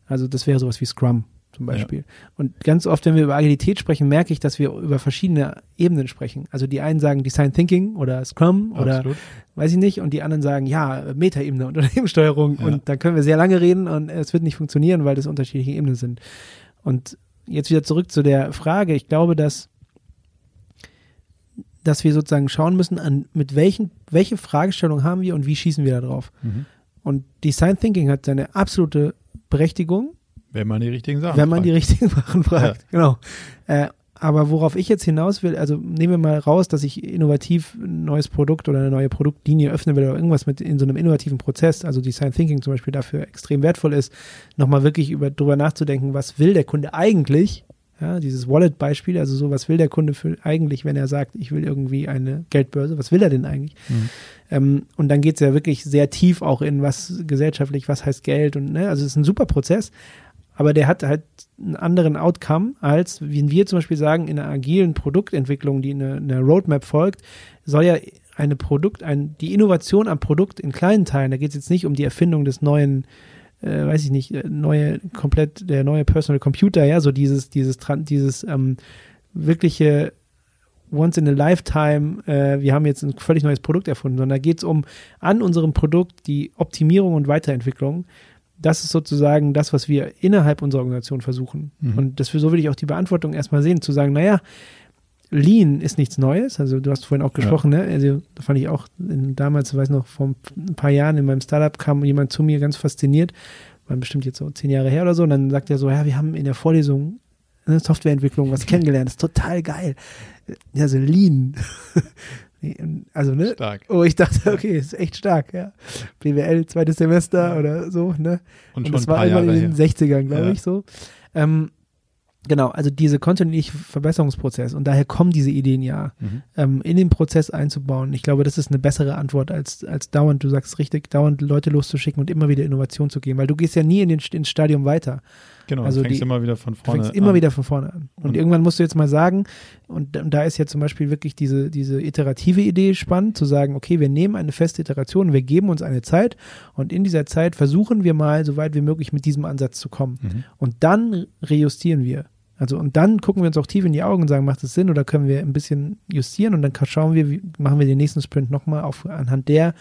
Also das wäre sowas wie Scrum zum Beispiel. Ja. Und ganz oft, wenn wir über Agilität sprechen, merke ich, dass wir über verschiedene Ebenen sprechen. Also die einen sagen Design Thinking oder Scrum oder Absolut. weiß ich nicht, und die anderen sagen, ja, Metaebene und *laughs* Unternehmenssteuerung. Ja. Und dann können wir sehr lange reden und es wird nicht funktionieren, weil das unterschiedliche Ebenen sind. Und jetzt wieder zurück zu der Frage. Ich glaube, dass dass wir sozusagen schauen müssen, an mit welchen, welche Fragestellung haben wir und wie schießen wir da drauf. Mhm. Und Design Thinking hat seine absolute Berechtigung wenn man die richtigen Sachen Wenn man fragt. die richtigen *laughs* Sachen fragt, ja. genau. Äh, aber worauf ich jetzt hinaus will, also nehmen wir mal raus, dass ich innovativ ein neues Produkt oder eine neue Produktlinie öffnen will oder irgendwas mit in so einem innovativen Prozess, also Design Thinking zum Beispiel dafür extrem wertvoll ist, nochmal wirklich über, drüber nachzudenken, was will der Kunde eigentlich? Ja, dieses Wallet-Beispiel, also so, was will der Kunde für eigentlich, wenn er sagt, ich will irgendwie eine Geldbörse, was will er denn eigentlich? Mhm. Ähm, und dann geht es ja wirklich sehr tief auch in was gesellschaftlich, was heißt Geld und ne, also es ist ein super Prozess, aber der hat halt einen anderen Outcome, als wie wir zum Beispiel sagen, in einer agilen Produktentwicklung, die eine, eine Roadmap folgt, soll ja eine Produkt, ein, die Innovation am Produkt in kleinen Teilen, da geht es jetzt nicht um die Erfindung des neuen, äh, weiß ich nicht, äh, neue, komplett, der neue Personal Computer, ja, so dieses, dieses, dieses ähm, wirkliche once in a lifetime, äh, wir haben jetzt ein völlig neues Produkt erfunden, sondern da geht es um an unserem Produkt die Optimierung und Weiterentwicklung das ist sozusagen das, was wir innerhalb unserer Organisation versuchen. Mhm. Und das, so will ich auch die Beantwortung erstmal sehen, zu sagen, naja, Lean ist nichts Neues. Also du hast vorhin auch gesprochen, ja. ne? Also da fand ich auch in, damals, weiß noch, vor ein paar Jahren in meinem Startup kam jemand zu mir ganz fasziniert, war bestimmt jetzt so zehn Jahre her oder so, und dann sagt er so, ja, wir haben in der Vorlesung eine Softwareentwicklung was kennengelernt, das ist total geil. Ja, so Lean. Also, ne? Stark. Oh, ich dachte, okay, ist echt stark, ja. BWL, zweites Semester oder so, ne? Und, Und schon das ein war paar irgendwann Jahre in den her. 60ern, glaube Ja. ich, so. Ähm, genau, also diese kontinuierliche Verbesserungsprozess und daher kommen diese Ideen ja, Mhm. ähm, in den Prozess einzubauen. Ich glaube, das ist eine bessere Antwort, als, als dauernd, du sagst richtig, dauernd Leute loszuschicken und immer wieder Innovation zu geben, weil du gehst ja nie in den, ins Stadium weiter. Genau, Also du fängst die- immer wieder von vorne fängst immer an. wieder von vorne an. Und, Und- irgendwann musst du jetzt mal sagen, und, und da ist ja zum Beispiel wirklich diese, diese iterative Idee spannend, zu sagen, okay, wir nehmen eine feste Iteration, wir geben uns eine Zeit und in dieser Zeit versuchen wir mal, so weit wie möglich mit diesem Ansatz zu kommen. Mhm. Und dann rejustieren wir. Also und dann gucken wir uns auch tief in die Augen und sagen, macht das Sinn oder können wir ein bisschen justieren und dann schauen wir, wie machen wir den nächsten Sprint nochmal auf anhand der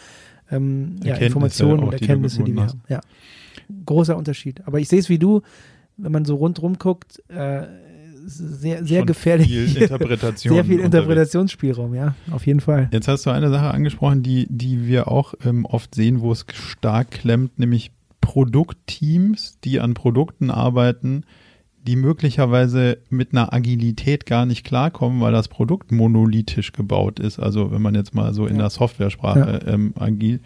ähm, ja, Informationen und die Erkenntnisse, die wir gewonnen haben. Ja. Großer Unterschied. Aber ich sehe es wie du, wenn man so rundrum guckt, äh, sehr, sehr Schon gefährlich. Viel *laughs* Interpretation. sehr viel. Interpretationsspielraum, ja, auf jeden Fall. Jetzt hast du eine Sache angesprochen, die, die wir auch ähm, oft sehen, wo es stark klemmt, nämlich Produktteams, die an Produkten arbeiten, die möglicherweise mit einer Agilität gar nicht klarkommen, weil das Produkt monolithisch gebaut ist. Also wenn man jetzt mal so in Ja. der Softwaresprache ähm, agil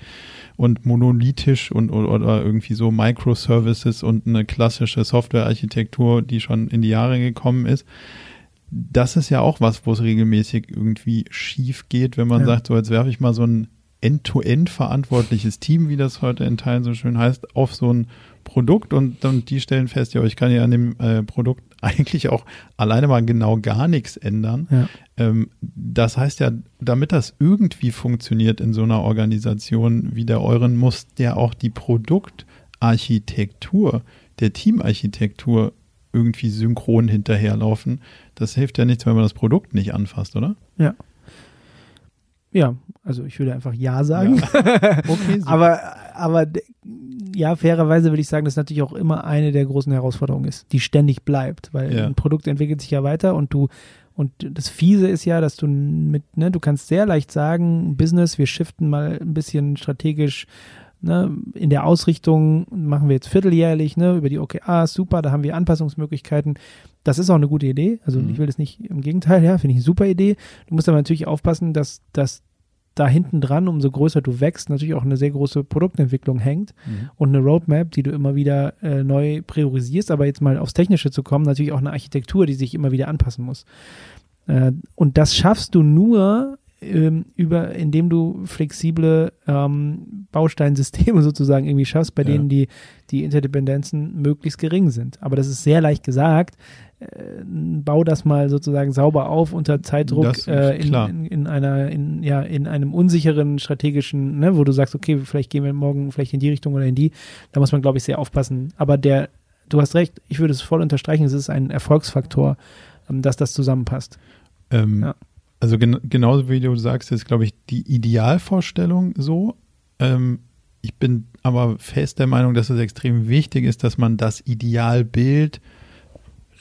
und monolithisch und oder, irgendwie so Microservices und eine klassische Softwarearchitektur, die schon in die Jahre gekommen ist. Das ist ja auch was, wo es regelmäßig irgendwie schief geht, wenn man Ja. sagt, so jetzt werfe ich mal so ein end-to-end verantwortliches Team, wie das heute in Teilen so schön heißt, auf so ein Produkt und, und die stellen fest, ja, ich kann ja an dem äh, Produkt *laughs* eigentlich auch alleine mal genau gar nichts ändern. Ja. Ähm, das heißt ja, damit das irgendwie funktioniert in so einer Organisation wie der euren, muss ja auch die Produktarchitektur, der Teamarchitektur irgendwie synchron hinterherlaufen. Das hilft ja nichts, wenn man das Produkt nicht anfasst, oder? Ja, also ich würde einfach Ja sagen. *laughs* Okay, super. aber, aber ja, fairerweise würde ich sagen, dass natürlich auch immer eine der großen Herausforderungen ist, die ständig bleibt, weil Ja. ein Produkt entwickelt sich ja weiter und du und das Fiese ist ja, dass du mit, ne, du kannst sehr leicht sagen, Business, wir shiften mal ein bisschen strategisch ne, in der Ausrichtung, machen wir jetzt vierteljährlich, ne, über die OKRs, super, da haben wir Anpassungsmöglichkeiten. Das ist auch eine gute Idee. Also Mhm. ich will das nicht im Gegenteil, ja, finde ich eine super Idee. Du musst aber natürlich aufpassen, dass, dass da hinten dran, umso größer du wächst, natürlich auch eine sehr große Produktentwicklung hängt Mhm. und eine Roadmap, die du immer wieder äh, neu priorisierst, aber jetzt mal aufs Technische zu kommen, natürlich auch eine Architektur, die sich immer wieder anpassen muss. Äh, und das schaffst du nur ähm, über, indem du flexible ähm, Bausteinsysteme *laughs* sozusagen irgendwie schaffst, bei Ja. denen die, die Interdependenzen möglichst gering sind. Aber das ist sehr leicht gesagt. Äh, bau das mal sozusagen sauber auf unter Zeitdruck äh, in, in, in einer, in, ja, in einem unsicheren strategischen, ne, wo du sagst, okay, vielleicht gehen wir morgen vielleicht in die Richtung oder in die. Da muss man, glaube ich, sehr aufpassen. Aber der, du hast recht, ich würde es voll unterstreichen, es ist ein Erfolgsfaktor, ähm, dass das zusammenpasst. Ähm, Ja. Also gen genauso wie du sagst, ist, glaube ich, die Idealvorstellung so. Ähm, ich bin aber fest der Meinung, dass es extrem wichtig ist, dass man das Idealbild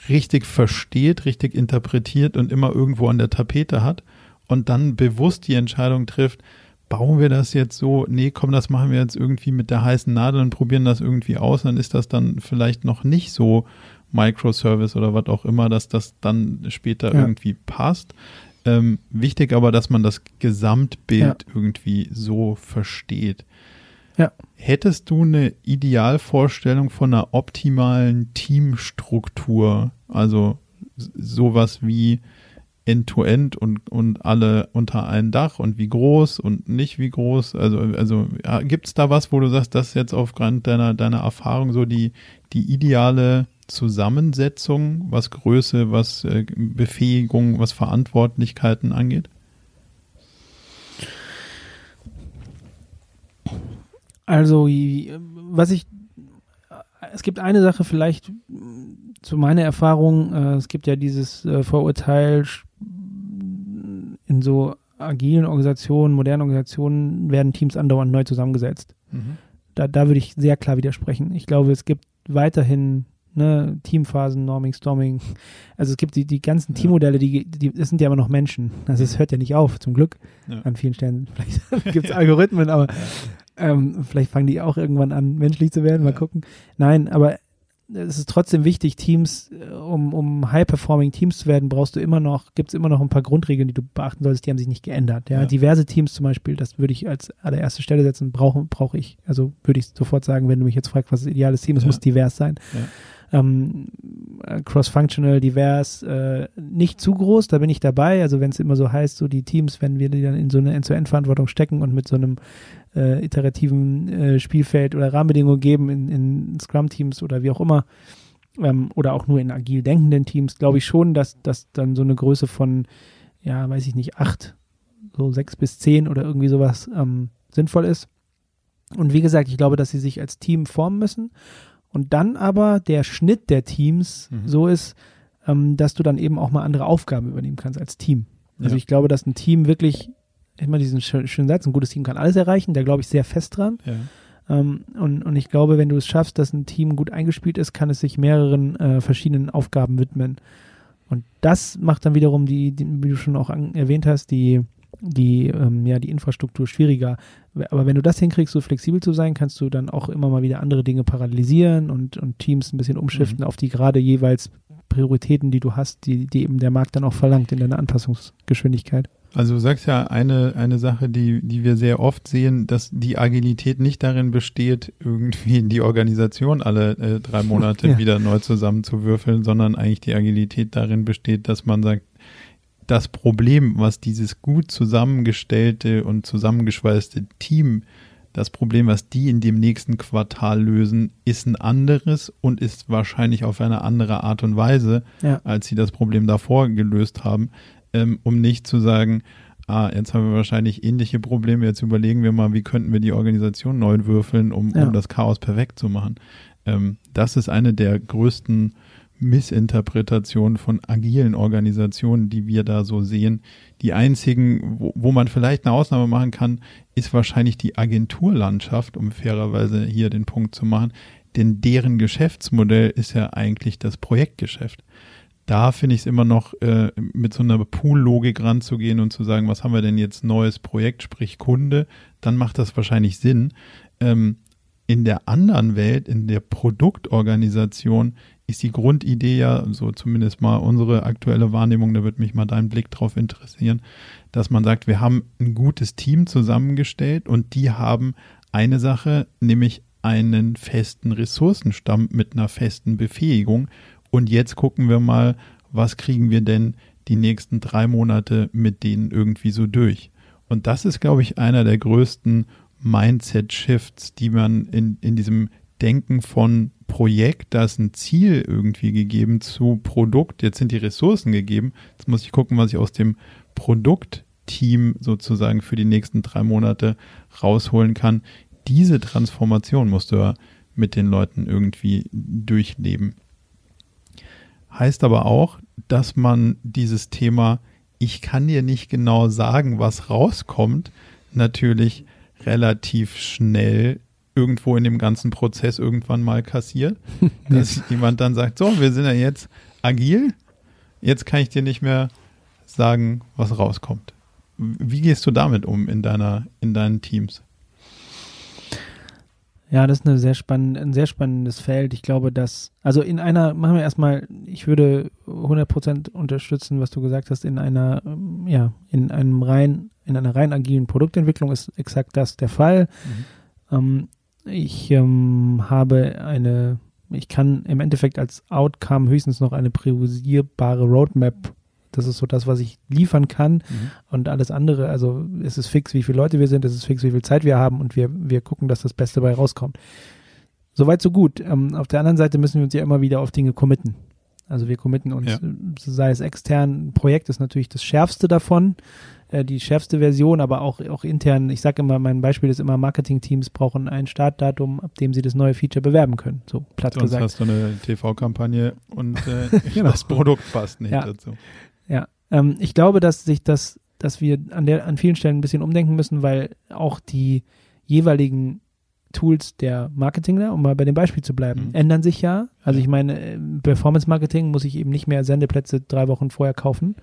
richtig versteht, richtig interpretiert und immer irgendwo an der Tapete hat und dann bewusst die Entscheidung trifft, bauen wir das jetzt so, nee, komm, das machen wir jetzt irgendwie mit der heißen Nadel und probieren das irgendwie aus, dann ist das dann vielleicht noch nicht so Microservice oder was auch immer, dass das dann später Ja. irgendwie passt. Ähm, wichtig aber, dass man das Gesamtbild irgendwie so versteht. Ja. Hättest du eine Idealvorstellung von einer optimalen Teamstruktur? Also sowas wie End-to-End und, und alle unter ein Dach und wie groß und nicht wie groß? Also, also ja, gibt es da was, wo du sagst, das ist jetzt aufgrund deiner, deiner Erfahrung so die, die ideale Zusammensetzung, was Größe, was äh, Befähigung, was Verantwortlichkeiten angeht? Also, was ich, es gibt eine Sache vielleicht zu meiner Erfahrung, äh, es gibt ja dieses äh, Vorurteil, in so agilen Organisationen, modernen Organisationen werden Teams andauernd neu zusammengesetzt. Da, da würde ich sehr klar widersprechen. Ich glaube, es gibt weiterhin ne, Teamphasen, Norming, Storming. Also es gibt die, die ganzen Ja. Teammodelle, die, die, das sind ja immer noch Menschen. Also es hört ja nicht auf, zum Glück. Ja. An vielen Stellen. Vielleicht *laughs* gibt es Algorithmen, aber ähm, vielleicht fangen die auch irgendwann an, menschlich zu werden. Mal Ja. gucken. Nein, aber es ist trotzdem wichtig, Teams, äh, um, um high-performing Teams zu werden, brauchst du immer noch, gibt es immer noch ein paar Grundregeln, die du beachten solltest, die haben sich nicht geändert. Ja? ja. Diverse Teams zum Beispiel, das würde ich als allererste Stelle setzen, brauche brauch ich. Also würde ich sofort sagen, wenn du mich jetzt fragst, was ist ideales Team, es ja. muss divers sein. Ja ähm, cross-functional, divers, äh, nicht zu groß, da bin ich dabei. Also wenn es immer so heißt, so die Teams, wenn wir die dann in so eine End-zu-End-Verantwortung stecken und mit so einem äh, iterativen äh, Spielfeld oder Rahmenbedingungen geben in, in Scrum-Teams oder wie auch immer, ähm, oder auch nur in agil denkenden Teams, glaube ich schon, dass, dass dann so eine Größe von, ja, weiß ich nicht, acht, so sechs bis zehn oder irgendwie sowas ähm, sinnvoll ist. Und wie gesagt, ich glaube, dass sie sich als Team formen müssen und dann aber der Schnitt der Teams mhm. so ist, ähm, dass du dann eben auch mal andere Aufgaben übernehmen kannst als Team. Also ja. ich glaube, dass ein Team wirklich, immer diesen schönen Satz, ein gutes Team kann alles erreichen, da glaube ich sehr fest dran. Ja. Ähm, und, und ich glaube, wenn du es schaffst, dass ein Team gut eingespielt ist, kann es sich mehreren äh, verschiedenen Aufgaben widmen. Und das macht dann wiederum die, die wie du schon auch an, erwähnt hast, die, die, ähm, ja, die Infrastruktur schwieriger. Aber wenn du das hinkriegst, so flexibel zu sein, kannst du dann auch immer mal wieder andere Dinge parallelisieren und, und Teams ein bisschen umschiften mhm. auf die gerade jeweils Prioritäten, die du hast, die, die eben der Markt dann auch verlangt in deiner Anpassungsgeschwindigkeit. Also du sagst ja eine, eine Sache, die, die wir sehr oft sehen, dass die Agilität nicht darin besteht, irgendwie die Organisation alle äh, drei Monate *laughs* ja. wieder neu zusammenzuwürfeln, sondern eigentlich die Agilität darin besteht, dass man sagt, das Problem, was dieses gut zusammengestellte und zusammengeschweißte Team, das Problem, was die in dem nächsten Quartal lösen, ist ein anderes und ist wahrscheinlich auf eine andere Art und Weise, ja. als sie das Problem davor gelöst haben, ähm, um nicht zu sagen, ah, jetzt haben wir wahrscheinlich ähnliche Probleme, jetzt überlegen wir mal, wie könnten wir die Organisation neu würfeln, um, ja. um das Chaos perfekt zu machen. Ähm, das ist eine der größten Missinterpretation von agilen Organisationen, die wir da so sehen. Die einzigen, wo, wo, man vielleicht eine Ausnahme machen kann, ist wahrscheinlich die Agenturlandschaft, um fairerweise hier den Punkt zu machen. Denn deren Geschäftsmodell ist ja eigentlich das Projektgeschäft. Da finde ich es immer noch äh, mit so einer Pool-Logik ranzugehen und zu sagen, was haben wir denn jetzt neues Projekt, sprich Kunde, dann macht das wahrscheinlich Sinn. Ähm, in der anderen Welt, in der Produktorganisation, ist die Grundidee ja, so zumindest mal unsere aktuelle Wahrnehmung, da wird mich mal dein Blick drauf interessieren, dass man sagt, wir haben ein gutes Team zusammengestellt und die haben eine Sache, nämlich einen festen Ressourcenstamm mit einer festen Befähigung. Und jetzt gucken wir mal, was kriegen wir denn die nächsten drei Monate mit denen irgendwie so durch. Und das ist, glaube ich, einer der größten Mindset-Shifts, die man in, in diesem Denken von Projekt, da ist ein Ziel irgendwie gegeben zu Produkt, jetzt sind die Ressourcen gegeben, jetzt muss ich gucken, was ich aus dem Produktteam sozusagen für die nächsten drei Monate rausholen kann. Diese Transformation musst du ja mit den Leuten irgendwie durchleben. Heißt aber auch, dass man dieses Thema, ich kann dir nicht genau sagen, was rauskommt, natürlich relativ schnell irgendwo in dem ganzen Prozess irgendwann mal kassiert, *laughs* dass jemand dann sagt, so, wir sind ja jetzt agil, jetzt kann ich dir nicht mehr sagen, was rauskommt. Wie gehst du damit um in deiner, in deinen Teams? Ja, das ist eine sehr spannend, ein sehr spannendes Feld. Ich glaube, dass, also in einer, machen wir erstmal, ich würde 100% unterstützen, was du gesagt hast, in einer, ja, in einem rein, in einer rein agilen Produktentwicklung ist exakt das der Fall. Mhm. Ähm, ich ähm, habe eine, ich kann im Endeffekt als Outcome höchstens noch eine priorisierbare Roadmap. Das ist so das, was ich liefern kann. Mhm. Und alles andere, also es ist fix, wie viele Leute wir sind, es ist fix, wie viel Zeit wir haben und wir, wir gucken, dass das Beste dabei rauskommt. Soweit, so gut. Ähm, auf der anderen Seite müssen wir uns ja immer wieder auf Dinge committen. Also wir committen uns, ja. sei es extern, ein Projekt ist natürlich das schärfste davon. Äh, die schärfste Version, aber auch, auch intern. Ich sage immer, mein Beispiel ist immer, Marketing-Teams brauchen ein Startdatum, ab dem sie das neue Feature bewerben können. So platt Sonst gesagt. hast du eine TV-Kampagne und äh, *laughs* genau. das Produkt passt nicht ja. dazu. Ähm, ich glaube, dass sich das, dass wir an der, an vielen Stellen ein bisschen umdenken müssen, weil auch die jeweiligen Tools der Marketingler, um mal bei dem Beispiel zu bleiben, mhm. ändern sich ja. Also ich meine, äh, Performance Marketing muss ich eben nicht mehr Sendeplätze drei Wochen vorher kaufen,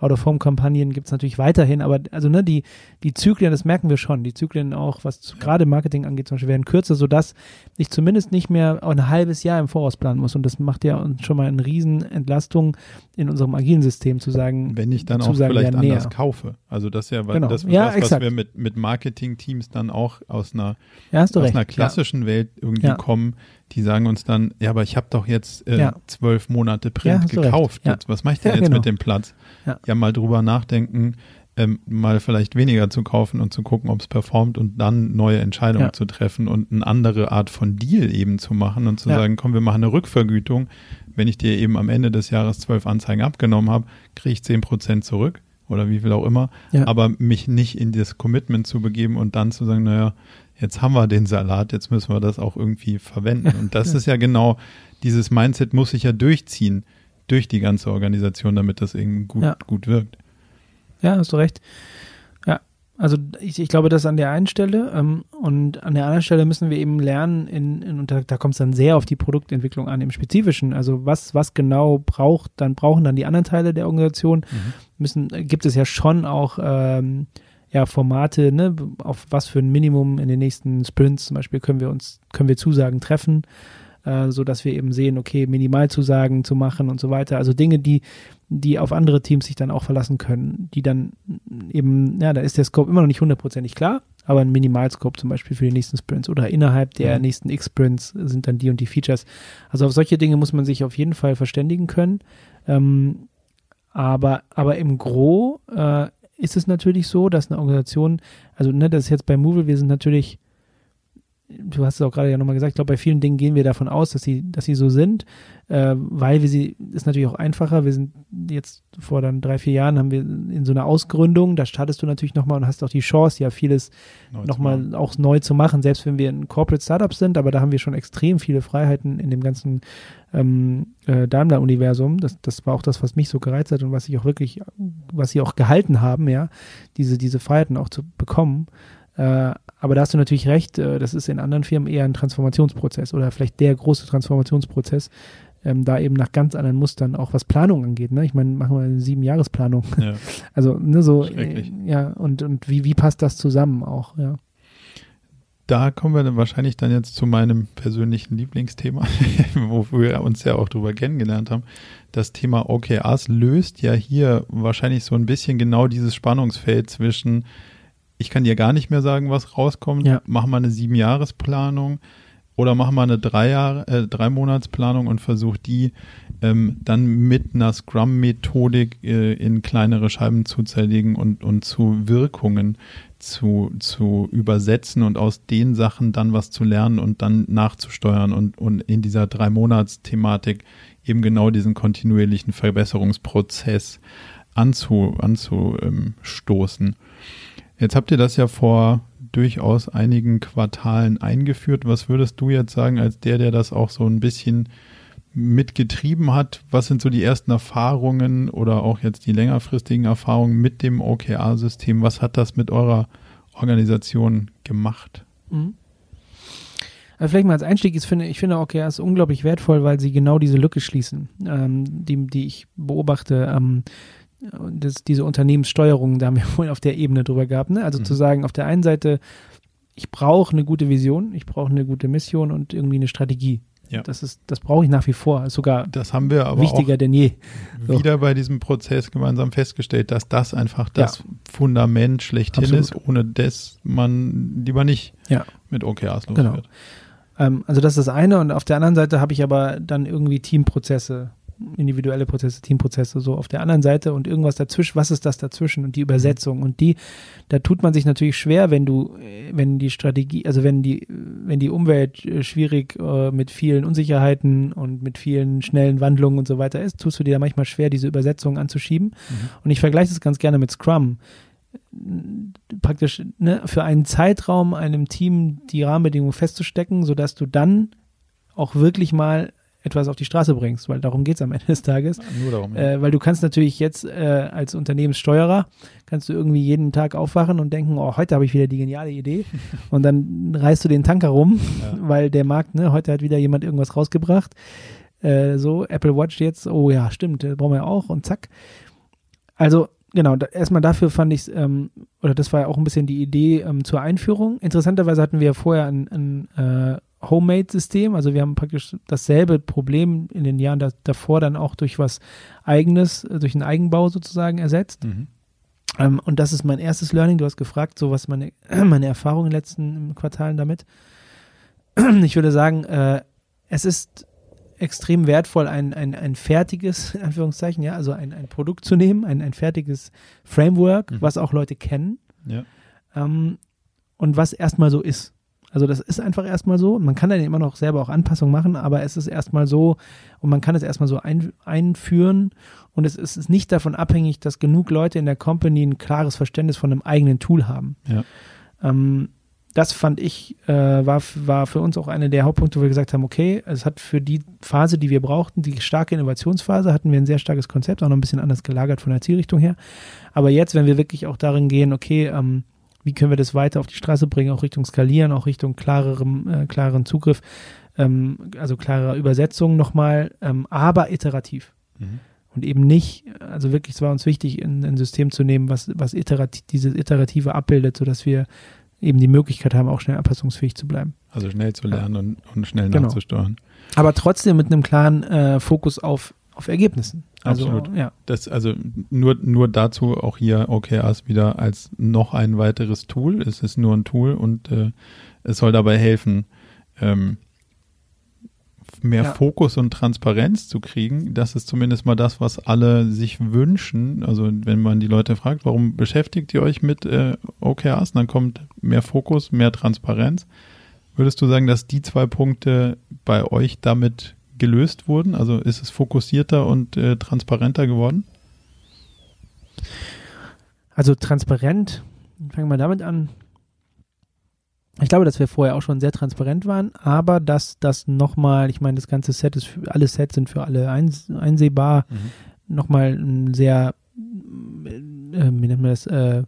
Out-of-Home-Kampagnen gibt es natürlich weiterhin, aber also ne, die, die Zyklen, das merken wir schon, die Zyklen auch, was gerade Marketing angeht, zum Beispiel werden kürzer, sodass ich zumindest nicht mehr ein halbes Jahr im Voraus planen muss und das macht ja uns schon mal eine riesen Entlastung in unserem agilen System zu sagen, wenn ich dann auch sagen, vielleicht ja, anders näher. kaufe. Also das ist ja Genau. das, Ja, was, was wir mit, mit Marketing-Teams dann auch aus einer ja, aus recht. einer klassischen Welt irgendwie kommen, die sagen uns dann, ja, aber ich habe doch jetzt äh, Ja. zwölf Monate Ja, Print recht. gekauft. Ja. Jetzt, was mache ich denn Ja, jetzt genau. mit dem Platz? Ja. mal drüber nachdenken, ähm, mal vielleicht weniger zu kaufen und zu gucken, ob es performt und dann neue Entscheidungen Ja. zu treffen und eine andere Art von Deal eben zu machen und zu Ja. sagen, komm, wir machen eine Rückvergütung. Wenn ich dir eben am Ende des Jahres zwölf Anzeigen abgenommen habe, kriege ich zehn Prozent zurück oder wie viel auch immer. Ja. Aber mich nicht in das Commitment zu begeben und dann zu sagen, naja, jetzt haben wir den Salat, jetzt müssen wir das auch irgendwie verwenden. Und das ist ja genau, dieses Mindset muss sich ja durchziehen durch die ganze Organisation, damit das irgendwie gut, Ja. gut wirkt. Ja, hast du recht. Ja, also ich, ich glaube, das an der einen Stelle ähm, und an der anderen Stelle müssen wir eben lernen, in, in, und da, da kommt es dann sehr auf die Produktentwicklung an, im Spezifischen. Also was, was genau braucht, dann brauchen dann die anderen Teile der Organisation, müssen, äh, gibt es ja schon auch ähm, ja, Formate, ne, auf was für ein Minimum in den nächsten Sprints zum Beispiel können wir uns, können wir Zusagen treffen, äh, so dass wir eben sehen, okay, Minimalzusagen zu machen und so weiter. Also Dinge, die, die auf andere Teams sich dann auch verlassen können, die dann eben, ja, da ist der Scope immer noch nicht hundertprozentig klar, aber ein Minimalscope zum Beispiel für die nächsten Sprints oder innerhalb der Mhm. nächsten X-Sprints sind dann die und die Features. Also auf solche Dinge muss man sich auf jeden Fall verständigen können. Ähm, aber, aber im Gro äh, ist es natürlich so, dass eine Organisation, also ne, das ist jetzt bei Movil, wir sind natürlich, du hast es auch gerade ja nochmal gesagt, ich glaube, bei vielen Dingen gehen wir davon aus, dass sie, dass sie so sind, äh, weil wir sie, ist natürlich auch einfacher, wir sind jetzt vor dann drei, vier Jahren haben wir in so einer Ausgründung, da startest du natürlich nochmal und hast auch die Chance, ja vieles nochmal auch neu zu machen, selbst wenn wir ein Corporate Startup sind, aber da haben wir schon extrem viele Freiheiten in dem ganzen ähm, äh, Daimler-Universum. Das, das war auch das, was mich so gereizt hat und was ich auch wirklich, was sie auch gehalten haben, ja, diese, diese Freiheiten auch zu bekommen. Äh, aber da hast du natürlich recht, äh, das ist in anderen Firmen eher ein Transformationsprozess oder vielleicht der große Transformationsprozess, ähm, da eben nach ganz anderen Mustern, auch was Planung angeht. Ne? Ich meine, machen wir eine Sieben-Jahres-Planung. Ja. *laughs* Also, ne, so, äh, ja, und, und wie, wie passt das zusammen auch, ja. Da kommen wir dann wahrscheinlich dann jetzt zu meinem persönlichen Lieblingsthema, *laughs* wo wir uns ja auch drüber kennengelernt haben. Das Thema OKRs löst ja hier wahrscheinlich so ein bisschen genau dieses Spannungsfeld zwischen, ich kann dir gar nicht mehr sagen, was rauskommt, Ja. mach mal eine Sieben-Jahres-Planung oder mach mal eine drei Jahre, äh, drei Monatsplanung und versuch die ähm, dann mit einer Scrum-Methodik äh, in kleinere Scheiben zu zerlegen und, und zu Wirkungen zu, zu übersetzen und aus den Sachen dann was zu lernen und dann nachzusteuern und, und in dieser Drei-Monats-Thematik eben genau diesen kontinuierlichen Verbesserungsprozess anzu, anzustoßen. Jetzt habt ihr das ja vor durchaus einigen Quartalen eingeführt. Was würdest du jetzt sagen, als der, der das auch so ein bisschen mitgetrieben hat? Was sind so die ersten Erfahrungen oder auch jetzt die längerfristigen Erfahrungen mit dem OKR-System? Was hat das mit eurer Organisation gemacht? Mhm. Also vielleicht mal als Einstieg, ich finde, ich finde OKRs unglaublich wertvoll, weil sie genau diese Lücke schließen, ähm, die, die ich beobachte. Ähm, das, diese Unternehmenssteuerung, da haben wir *laughs* vorhin auf der Ebene drüber gehabt. Ne? Also Mhm. zu sagen, auf der einen Seite, ich brauche eine gute Vision, ich brauche eine gute Mission und irgendwie eine Strategie. Ja. Das ist, das brauche ich nach wie vor, ist sogar Das haben wir aber wichtiger denn je. auch wieder bei diesem Prozess gemeinsam festgestellt, dass das einfach das Fundament schlechthin Absolut. ist, ohne das man lieber nicht Ja. mit OKRs los Genau. wird. Ähm, also das ist das eine und auf der anderen Seite habe ich aber dann irgendwie Teamprozesse, individuelle Prozesse, Teamprozesse so auf der anderen Seite und irgendwas dazwischen, was ist das dazwischen und die Übersetzung und die, da tut man sich natürlich schwer, wenn du, wenn die Strategie, also wenn die, wenn die Umwelt äh, schwierig äh, mit vielen Unsicherheiten und mit vielen schnellen Wandlungen und so weiter ist, tust du dir da manchmal schwer, diese Übersetzung anzuschieben. Und ich vergleiche das ganz gerne mit Scrum. Praktisch ne, für einen Zeitraum einem Team die Rahmenbedingungen festzustecken, sodass du dann auch wirklich mal etwas auf die Straße bringst, weil darum geht es am *laughs* Ende des Tages. Nur darum. ja. Äh, weil du kannst natürlich jetzt äh, als Unternehmenssteuerer, kannst du irgendwie jeden Tag aufwachen und denken, oh, heute habe ich wieder die geniale Idee *laughs* und dann reißt du den Tanker rum, Ja. *laughs* weil der Markt, ne, heute hat wieder jemand irgendwas rausgebracht, äh, so, Apple Watch jetzt, oh ja, stimmt, äh, brauchen wir auch und zack. Also genau, da, erstmal dafür fand ich ähm, oder das war ja auch ein bisschen die Idee ähm, zur Einführung. Interessanterweise hatten wir vorher ein, ein äh, Homemade-System, also wir haben praktisch dasselbe Problem in den Jahren da, davor dann auch durch was eigenes, durch einen Eigenbau sozusagen ersetzt. Mhm. Ähm, und das ist mein erstes Learning. Du hast gefragt, so was meine, *clears throat* meine Erfahrungen in den letzten Quartalen damit. *clears throat* Ich würde sagen, äh, es ist extrem wertvoll, ein, ein, ein fertiges, *laughs* in Anführungszeichen, ja, also ein, ein Produkt zu nehmen, ein, ein fertiges Framework, mhm. was auch Leute kennen. Ja. Ähm, und was erstmal so ist. Also das ist einfach erstmal so. Man kann dann immer noch selber auch Anpassungen machen, aber es ist erstmal so und man kann es erstmal so ein, einführen und es ist nicht davon abhängig, dass genug Leute in der Company ein klares Verständnis von einem eigenen Tool haben. Ja. Ähm, das fand ich, äh, war, war für uns auch einer der Hauptpunkte, wo wir gesagt haben, okay, es hat für die Phase, die wir brauchten, die starke Innovationsphase, hatten wir ein sehr starkes Konzept, auch noch ein bisschen anders gelagert von der Zielrichtung her. Aber jetzt, wenn wir wirklich auch darin gehen, okay, ähm, wie können wir das weiter auf die Straße bringen, auch Richtung Skalieren, auch Richtung klarerem, äh, klareren Zugriff, ähm, also klarer Übersetzung nochmal, ähm, aber iterativ. Mhm. Und eben nicht, also wirklich, es war uns wichtig, ein, ein System zu nehmen, was, was iterativ, dieses Iterative abbildet, sodass wir eben die Möglichkeit haben, auch schnell anpassungsfähig zu bleiben. Also schnell zu lernen ja. und, und, schnell genau. nachzusteuern. Aber trotzdem mit einem klaren äh, Fokus auf, auf Ergebnissen. Also, Absolut. Ja. Das, also nur, nur dazu auch hier OKRs wieder als noch ein weiteres Tool. Es ist nur ein Tool und äh, es soll dabei helfen, ähm, mehr ja. Fokus und Transparenz zu kriegen. Das ist zumindest mal das, was alle sich wünschen. Also wenn man die Leute fragt, warum beschäftigt ihr euch mit äh, OKRs, dann kommt mehr Fokus, mehr Transparenz. Würdest du sagen, dass die zwei Punkte bei euch damit gelöst wurden? Also ist es fokussierter und äh, transparenter geworden? Also transparent, fangen wir damit an. Ich glaube, dass wir vorher auch schon sehr transparent waren, aber dass das nochmal, ich meine, das ganze Set ist, für, alle Sets sind für alle eins, einsehbar, mhm. nochmal ein sehr, äh, wie nennt man das, äh,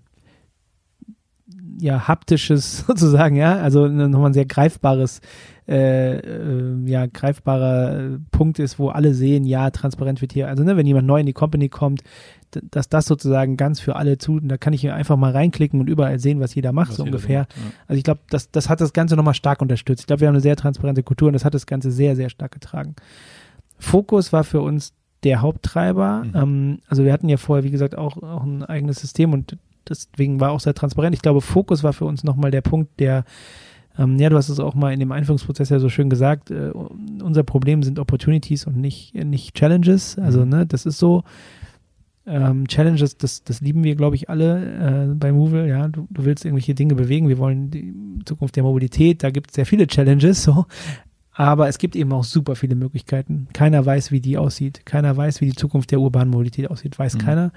ja, haptisches *laughs* sozusagen, ja, also nochmal ein sehr greifbares, äh, äh, ja, greifbarer Punkt ist, wo alle sehen, ja, transparent wird hier, also ne, wenn jemand neu in die Company kommt, dass das sozusagen ganz für alle zu, da kann ich einfach mal reinklicken und überall sehen, was jeder macht, was so ungefähr. Macht, ja. Also ich glaube, das, das hat das Ganze nochmal stark unterstützt. Ich glaube, wir haben eine sehr transparente Kultur und das hat das Ganze sehr, sehr stark getragen. Fokus war für uns der Haupttreiber. Mhm. Ähm, also wir hatten ja vorher, wie gesagt, auch, auch ein eigenes System und deswegen war auch sehr transparent. Ich glaube, Fokus war für uns nochmal der Punkt, der ähm, ja, du hast es auch mal in dem Einführungsprozess ja so schön gesagt, äh, unser Problem sind Opportunities und nicht, nicht Challenges. Also, mhm. ne, das ist so. Ähm, Challenges, das, das lieben wir, glaube ich, alle äh, bei Movil. Ja, du, du willst irgendwelche Dinge bewegen. Wir wollen die Zukunft der Mobilität. Da gibt es sehr viele Challenges, so. Aber es gibt eben auch super viele Möglichkeiten. Keiner weiß, wie die aussieht. Keiner weiß, wie die Zukunft der urbanen Mobilität aussieht. Weiß mhm. keiner.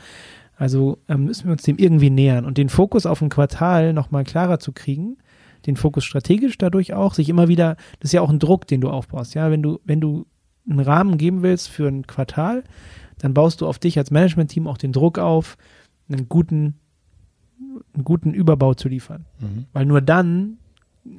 Also ähm, müssen wir uns dem irgendwie nähern und den Fokus auf ein Quartal nochmal klarer zu kriegen, den Fokus strategisch dadurch auch, sich immer wieder, das ist ja auch ein Druck, den du aufbaust, ja, wenn du, wenn du einen Rahmen geben willst für ein Quartal, dann baust du auf dich als Management-Team auch den Druck auf, einen guten, einen guten Überbau zu liefern. Mhm. Weil nur dann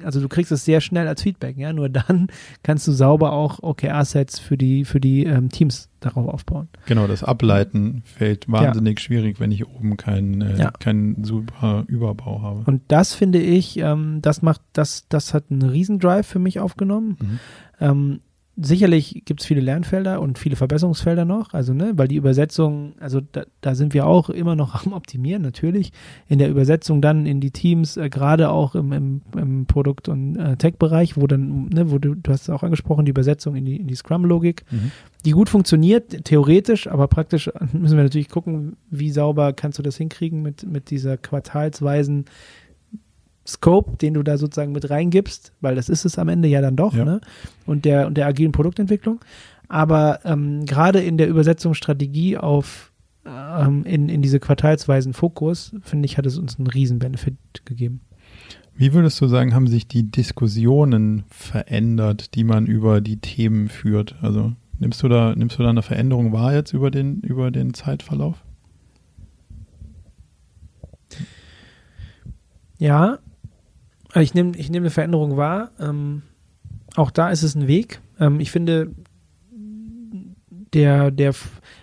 also du kriegst es sehr schnell als Feedback, ja. Nur dann *laughs* kannst du sauber auch OKR-Sets für die, für die ähm, Teams darauf aufbauen. Genau, das Ableiten fällt wahnsinnig ja. schwierig, wenn ich oben keinen äh, ja. keinen super Überbau habe. Und das finde ich, ähm, das macht, das, das hat einen Riesendrive für mich aufgenommen. Mhm. Ähm, sicherlich gibt es viele Lernfelder und viele Verbesserungsfelder noch, also ne, weil die Übersetzung, also da, da sind wir auch immer noch am Optimieren, natürlich. In der Übersetzung dann in die Teams, äh, gerade auch im, im, im Produkt- und äh, Tech-Bereich, wo dann, ne, wo du, du hast es auch angesprochen, die Übersetzung in die, in die Scrum-Logik, mhm. die gut funktioniert, theoretisch, aber praktisch müssen wir natürlich gucken, wie sauber kannst du das hinkriegen mit, mit dieser quartalsweisen Scope, den du da sozusagen mit reingibst, weil das ist es am Ende ja dann doch, ja. Ne? Und der, und der agilen Produktentwicklung. Aber ähm, gerade in der Übersetzungsstrategie auf ähm, in, in diese quartalsweisen Fokus, finde ich, hat es uns einen riesen Benefit gegeben. Wie würdest du sagen, haben sich die Diskussionen verändert, die man über die Themen führt? Also nimmst du da, nimmst du da eine Veränderung wahr jetzt über den, über den Zeitverlauf? Ja, ich nehme ich nehm eine Veränderung wahr. Ähm, auch da ist es ein Weg. Ähm, ich finde, der, der,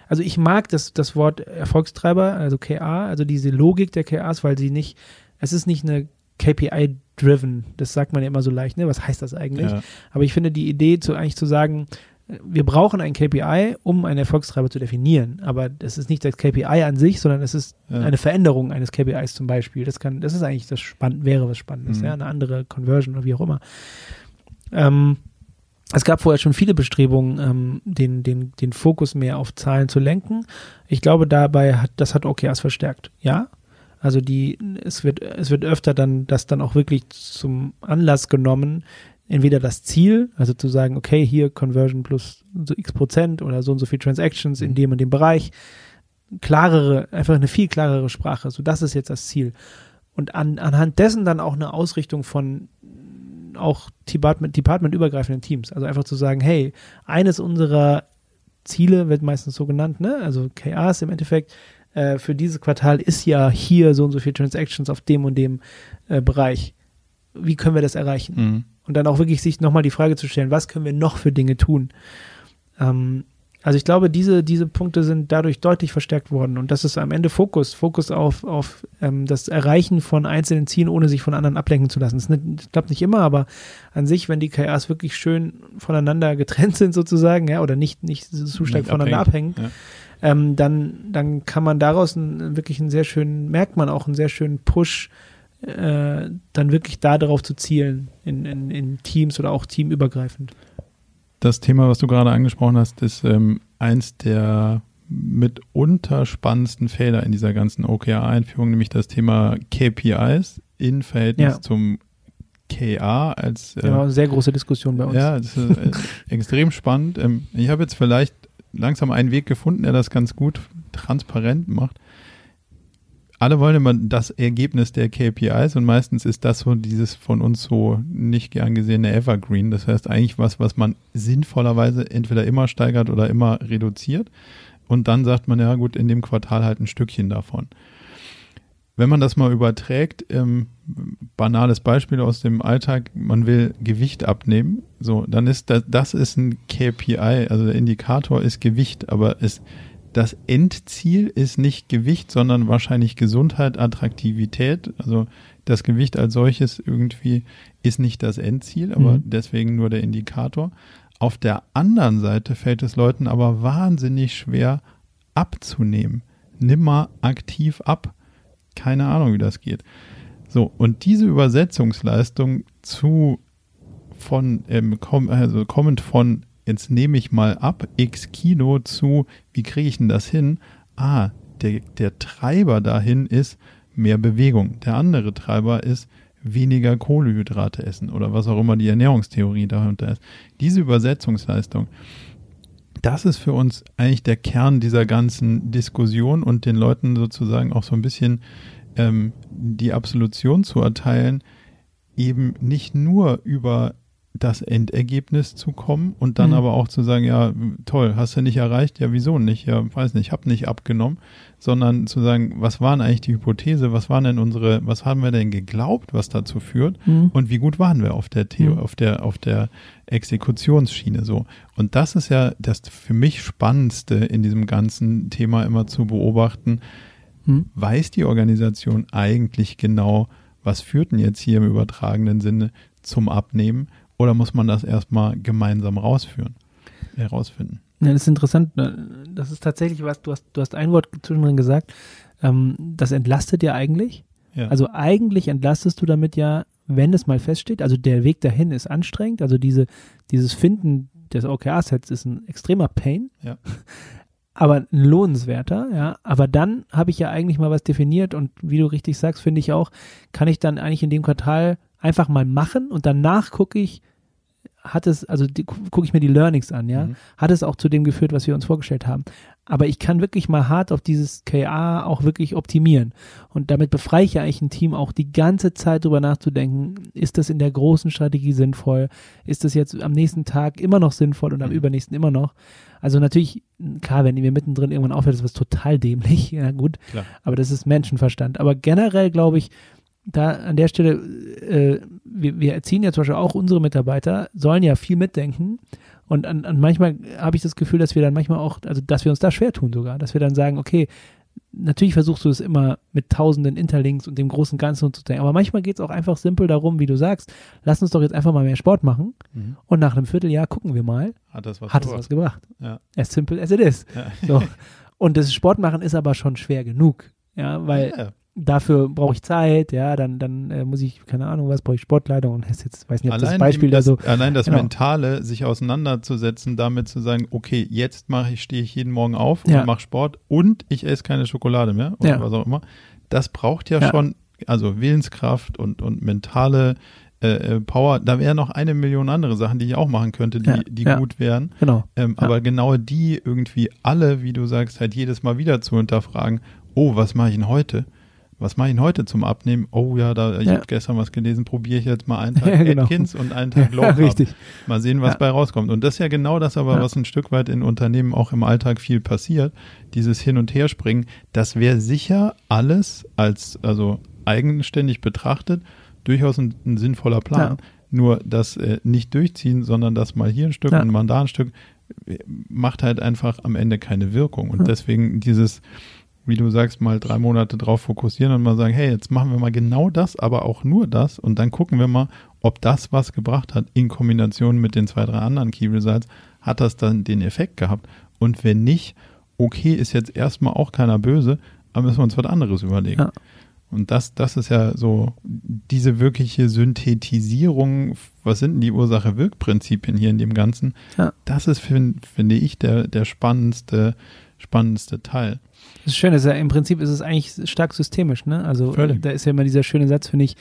also ich mag das, das Wort Erfolgstreiber, also KA, also diese Logik der KAs, weil sie nicht, es ist nicht eine KPI-driven, das sagt man ja immer so leicht, ne? Was heißt das eigentlich? Ja. Aber ich finde die Idee, zu, eigentlich zu sagen, wir brauchen ein KPI, um einen Erfolgstreiber zu definieren. Aber das ist nicht das KPI an sich, sondern es ist ja. eine Veränderung eines KPIs zum Beispiel. Das kann, das ist eigentlich das spannend, wäre was Spannendes, mhm. ja, eine andere Conversion oder wie auch immer. Ähm, es gab vorher schon viele Bestrebungen, ähm, den, den, den Fokus mehr auf Zahlen zu lenken. Ich glaube, dabei hat, das hat OKRs verstärkt. Ja. Also die, es wird, es wird öfter dann, das dann auch wirklich zum Anlass genommen, entweder das Ziel, also zu sagen, okay, hier Conversion plus so x Prozent oder so und so viel Transactions in mhm. dem und dem Bereich, klarere, einfach eine viel klarere Sprache. So, das ist jetzt das Ziel. Und an, anhand dessen dann auch eine Ausrichtung von auch Department, departmentübergreifenden Teams. Also einfach zu sagen, hey, eines unserer Ziele wird meistens so genannt, ne? Also KAs im Endeffekt, äh, für dieses Quartal ist ja hier so und so viel Transactions auf dem und dem äh, Bereich. Wie können wir das erreichen? Mhm und dann auch wirklich sich nochmal die Frage zu stellen, was können wir noch für Dinge tun? Ähm, also ich glaube, diese, diese Punkte sind dadurch deutlich verstärkt worden und das ist am Ende Fokus, Fokus auf, auf ähm, das Erreichen von einzelnen Zielen, ohne sich von anderen ablenken zu lassen. Das klappt nicht immer, aber an sich, wenn die KRs wirklich schön voneinander getrennt sind sozusagen, ja, oder nicht, nicht zu stark nicht voneinander abhängen, ja. ähm, dann, dann kann man daraus einen, wirklich einen sehr schönen, merkt man auch einen sehr schönen Push äh, dann wirklich da darauf zu zielen, in, in, in, Teams oder auch teamübergreifend. Das Thema, was du gerade angesprochen hast, ist ähm, eins der mitunter spannendsten Fehler in dieser ganzen OKR-Einführung, nämlich das Thema KPIs in Verhältnis ja. zum KA als äh, ja, sehr große Diskussion bei uns. Ja, das ist äh, *laughs* extrem spannend. Ähm, ich habe jetzt vielleicht langsam einen Weg gefunden, der das ganz gut transparent macht alle wollen immer das Ergebnis der KPIs und meistens ist das so dieses von uns so nicht gern gesehene Evergreen. Das heißt eigentlich was, was man sinnvollerweise entweder immer steigert oder immer reduziert. Und dann sagt man, ja gut, in dem Quartal halt ein Stückchen davon. Wenn man das mal überträgt, ähm, banales Beispiel aus dem Alltag, man will Gewicht abnehmen, so, dann ist das, das ist ein KPI, also der Indikator ist Gewicht, aber es das Endziel ist nicht Gewicht, sondern wahrscheinlich Gesundheit, Attraktivität. Also das Gewicht als solches irgendwie ist nicht das Endziel, aber mhm. deswegen nur der Indikator. Auf der anderen Seite fällt es Leuten aber wahnsinnig schwer abzunehmen. Nimm mal aktiv ab. Keine Ahnung, wie das geht. So, und diese Übersetzungsleistung zu von, ähm, also kommend von jetzt nehme ich mal ab, x Kilo zu, wie kriege ich denn das hin? Ah, der, der Treiber dahin ist mehr Bewegung. Der andere Treiber ist weniger Kohlenhydrate essen oder was auch immer die Ernährungstheorie dahinter ist. Diese Übersetzungsleistung, das ist für uns eigentlich der Kern dieser ganzen Diskussion und den Leuten sozusagen auch so ein bisschen ähm, die Absolution zu erteilen, eben nicht nur über das Endergebnis zu kommen und dann mhm. aber auch zu sagen, ja, toll, hast du nicht erreicht? Ja, wieso nicht? Ja, weiß nicht, hab nicht abgenommen, sondern zu sagen, was waren eigentlich die Hypothese, was waren denn unsere, was haben wir denn geglaubt, was dazu führt mhm. und wie gut waren wir auf der Theo, mhm. auf der, auf der Exekutionsschiene so. Und das ist ja das für mich Spannendste in diesem ganzen Thema immer zu beobachten. Mhm. Weiß die Organisation eigentlich genau, was führt denn jetzt hier im übertragenen Sinne zum Abnehmen? Oder muss man das erstmal gemeinsam rausführen, herausfinden? Ja, das ist interessant. Das ist tatsächlich was, du hast, du hast ein Wort zwischendrin gesagt, ähm, das entlastet ja eigentlich. Ja. Also eigentlich entlastest du damit ja, wenn es mal feststeht, also der Weg dahin ist anstrengend, also diese, dieses Finden des OKR-Sets ist ein extremer Pain. Ja. *laughs* aber ein lohnenswerter, ja. Aber dann habe ich ja eigentlich mal was definiert und wie du richtig sagst, finde ich auch, kann ich dann eigentlich in dem Quartal einfach mal machen und danach gucke ich, hat es, also gucke ich mir die Learnings an, ja, mhm. hat es auch zu dem geführt, was wir uns vorgestellt haben. Aber ich kann wirklich mal hart auf dieses KA auch wirklich optimieren. Und damit befreie ich ja eigentlich ein Team auch die ganze Zeit drüber nachzudenken, ist das in der großen Strategie sinnvoll? Ist das jetzt am nächsten Tag immer noch sinnvoll und am mhm. übernächsten immer noch? Also natürlich, klar, wenn ihr mittendrin irgendwann aufhört, ist das total dämlich, *laughs* ja gut. Klar. Aber das ist Menschenverstand. Aber generell glaube ich, da an der Stelle, äh, wir, wir erziehen ja zum Beispiel auch unsere Mitarbeiter, sollen ja viel mitdenken Und an, an manchmal habe ich das Gefühl, dass wir dann manchmal auch, also dass wir uns da schwer tun sogar, dass wir dann sagen, okay, natürlich versuchst du es immer mit tausenden Interlinks und dem großen Ganzen zu denken, aber manchmal geht es auch einfach simpel darum, wie du sagst, lass uns doch jetzt einfach mal mehr Sport machen mhm. und nach einem Vierteljahr gucken wir mal, hat das was, hat gebracht. Das was gebracht. Ja. As simple as it is. Ja. So. Und das Sportmachen ist aber schon schwer genug, ja, weil ja dafür brauche ich Zeit, ja, dann, dann äh, muss ich, keine Ahnung was, brauche ich Sportkleidung und jetzt, weiß nicht, ob allein das Beispiel das, da so. Allein das genau. Mentale, sich auseinanderzusetzen, damit zu sagen, okay, jetzt mache ich, stehe ich jeden Morgen auf ja. und mache Sport und ich esse keine Schokolade mehr oder ja. was auch immer. Das braucht ja, ja, schon, also Willenskraft und, und mentale äh, äh Power, da wären noch eine Million andere Sachen, die ich auch machen könnte, die, die gut wären. Genau. Ähm, aber genau die irgendwie alle, wie du sagst, halt jedes Mal wieder zu hinterfragen, oh, was mache ich denn heute? Was mache ich heute zum Abnehmen? Oh ja, da, ich ja. habe gestern was gelesen, probiere ich jetzt mal einen *laughs* Tag ja, genau. Atkins und einen Tag Low *laughs* ja, richtig. Mal sehen, was bei rauskommt. Und das ist ja genau das aber, was ein Stück weit in Unternehmen auch im Alltag viel passiert. Dieses Hin- und Herspringen, das wäre sicher alles als, also eigenständig betrachtet, durchaus ein, ein sinnvoller Plan. Nur das äh, nicht durchziehen, sondern das mal hier ein Stück und mal da ein Stück, äh, macht halt einfach am Ende keine Wirkung. Und deswegen dieses, wie du sagst, mal drei Monate drauf fokussieren und mal sagen, hey, jetzt machen wir mal genau das, aber auch nur das und dann gucken wir mal, ob das was gebracht hat in Kombination mit den zwei, drei anderen Key Results, hat das dann den Effekt gehabt und wenn nicht, okay, ist jetzt erstmal auch keiner böse, aber müssen wir uns was anderes überlegen. Ja. Und das, das ist ja so diese wirkliche Synthetisierung, was sind denn die Ursache-Wirk-Prinzipien hier in dem Ganzen? Ja. Das ist, find, finde ich, der, der spannendste, spannendste Teil. Das ist schön, ist ja, im Prinzip ist es eigentlich stark systemisch, ne? Also Völlig. da ist ja immer dieser schöne Satz, finde ich,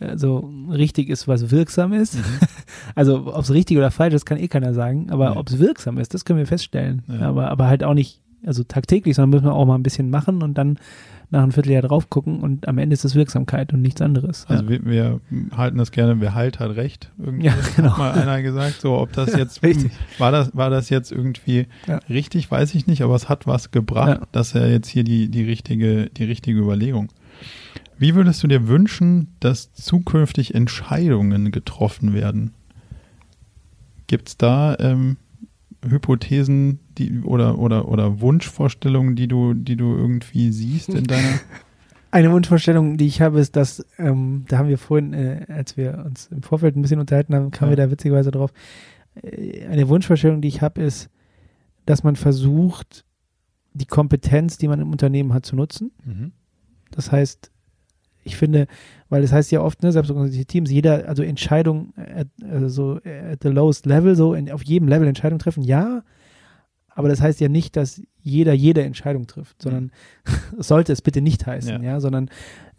also richtig ist, was wirksam ist. Mhm. *laughs* Also ob es richtig oder falsch ist, kann eh keiner sagen, aber nee. ob es wirksam ist, das können wir feststellen. Ja. Aber, aber halt auch nicht, also tagtäglich, sondern müssen wir auch mal ein bisschen machen und dann nach einem Vierteljahr drauf gucken und am Ende ist es Wirksamkeit und nichts anderes. Also ja. wir, wir, halten das gerne, wer halt hat recht. Irgendwie ja, genau. hat mal einer gesagt, so ob das *laughs* jetzt war das war das jetzt irgendwie ja. richtig, weiß ich nicht, aber es hat was gebracht, ja. dass er jetzt hier die die richtige die richtige Überlegung. Wie würdest du dir wünschen, dass zukünftig Entscheidungen getroffen werden? Gibt es da ähm, Hypothesen, die oder oder oder Wunschvorstellungen, die du die du irgendwie siehst in deiner *laughs* eine Wunschvorstellung, die ich habe, ist, dass ähm, da haben wir vorhin, äh, als wir uns im Vorfeld ein bisschen unterhalten haben, kamen ja. wir da witzigerweise drauf. Äh, eine Wunschvorstellung, die ich habe, ist, dass man versucht, die Kompetenz, die man im Unternehmen hat, zu nutzen. Mhm. Das heißt, ich finde, weil das heißt ja oft, ne, selbst organisierte Teams, jeder, also Entscheidung at, also at the lowest level, so in, auf jedem Level Entscheidung treffen, ja, aber das heißt ja nicht, dass jeder jede Entscheidung trifft, sondern mhm. *laughs* sollte es bitte nicht heißen, ja, ja sondern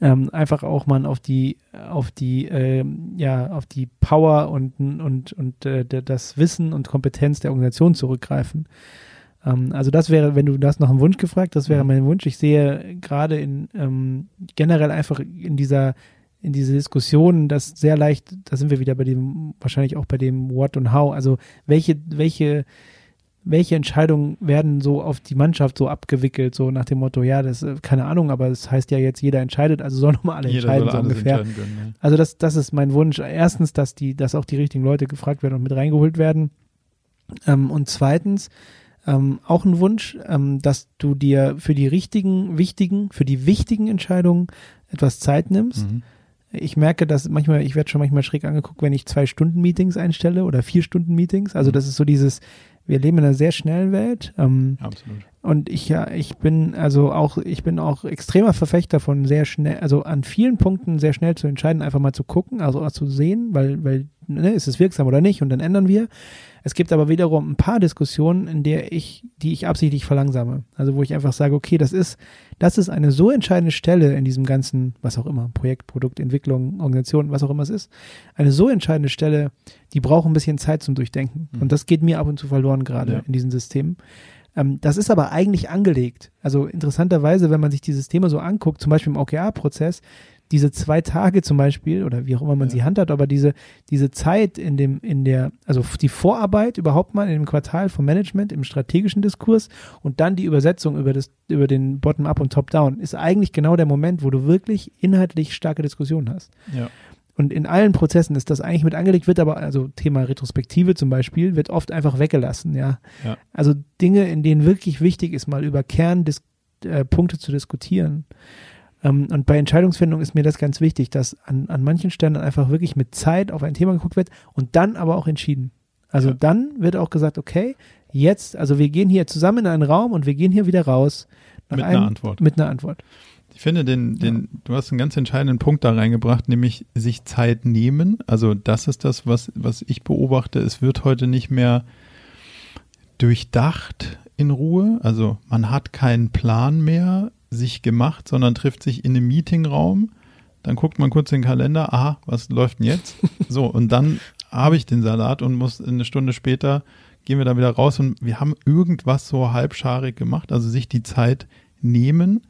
ähm, einfach auch mal auf die, auf die, ähm, ja, auf die Power und, und, und äh, das Wissen und Kompetenz der Organisation zurückgreifen. Ähm, also das wäre, wenn du das nach einem Wunsch gefragt, das wäre mhm. mein Wunsch. Ich sehe gerade in ähm, generell einfach in dieser in diese Diskussion, das sehr leicht, da sind wir wieder bei dem, wahrscheinlich auch bei dem What und How. Also welche, welche, welche Entscheidungen werden so auf die Mannschaft so abgewickelt, so nach dem Motto, ja, das ist keine Ahnung, aber es das heißt ja jetzt, jeder entscheidet, also sollen nochmal alle jeder entscheiden, so ungefähr. Können, ja. Also das, das ist mein Wunsch. Erstens, dass die, dass auch die richtigen Leute gefragt werden und mit reingeholt werden. Ähm, und zweitens, ähm, auch ein Wunsch, ähm, dass du dir für die richtigen, wichtigen, für die wichtigen Entscheidungen etwas Zeit nimmst. Mhm. Ich merke, dass manchmal, ich werde schon manchmal schräg angeguckt, wenn ich zwei Stunden Meetings einstelle oder vier Stunden Meetings. Also mhm. das ist so dieses, wir leben in einer sehr schnellen Welt. Ähm, Absolut. Und ich ja, ich bin also auch, ich bin auch extremer Verfechter von sehr schnell, also an vielen Punkten sehr schnell zu entscheiden, einfach mal zu gucken, also auch zu sehen, weil, weil, ne, ist es wirksam oder nicht und dann ändern wir. Es gibt aber wiederum ein paar Diskussionen, in der ich, die ich absichtlich verlangsame. Also wo ich einfach sage, okay, das ist, das ist eine so entscheidende Stelle in diesem ganzen, was auch immer, Projekt, Produkt, Entwicklung, Organisation, was auch immer es ist, eine so entscheidende Stelle, die braucht ein bisschen Zeit zum Durchdenken. Mhm. Und das geht mir ab und zu verloren gerade ja. in diesen Systemen. Ähm, das ist aber eigentlich angelegt. Also interessanterweise, wenn man sich dieses Thema so anguckt, zum Beispiel im OKR-Prozess, diese zwei Tage zum Beispiel oder wie auch immer man ja. sie handhabt, aber diese, diese Zeit in dem, in der, also die Vorarbeit überhaupt mal in dem Quartal vom Management im strategischen Diskurs und dann die Übersetzung über das, über den Bottom-up und Top-down ist eigentlich genau der Moment, wo du wirklich inhaltlich starke Diskussionen hast. Ja. Und in allen Prozessen ist das eigentlich mit angelegt, wird aber, also Thema Retrospektive zum Beispiel, wird oft einfach weggelassen, ja. Ja. Also Dinge, in denen wirklich wichtig ist, mal über Kernpunkte zu diskutieren. Ähm, und bei Entscheidungsfindung ist mir das ganz wichtig, dass an, an manchen Stellen einfach wirklich mit Zeit auf ein Thema geguckt wird und dann aber auch entschieden. Also Ja. dann wird auch gesagt, okay, jetzt, also wir gehen hier zusammen in einen Raum und wir gehen hier wieder raus. Mit einem, einer Antwort. Mit einer Antwort. Ich finde, den, den, du hast einen ganz entscheidenden Punkt da reingebracht, nämlich sich Zeit nehmen. Also das ist das, was, was ich beobachte. Es wird heute nicht mehr durchdacht in Ruhe. Also man hat keinen Plan mehr sich gemacht, sondern trifft sich in einem Meetingraum. Dann guckt man kurz in den Kalender. Aha, was läuft denn jetzt? *laughs* So, und dann habe ich den Salat und muss eine Stunde später gehen wir da wieder raus und wir haben irgendwas so halbscharig gemacht. Also sich die Zeit nehmen.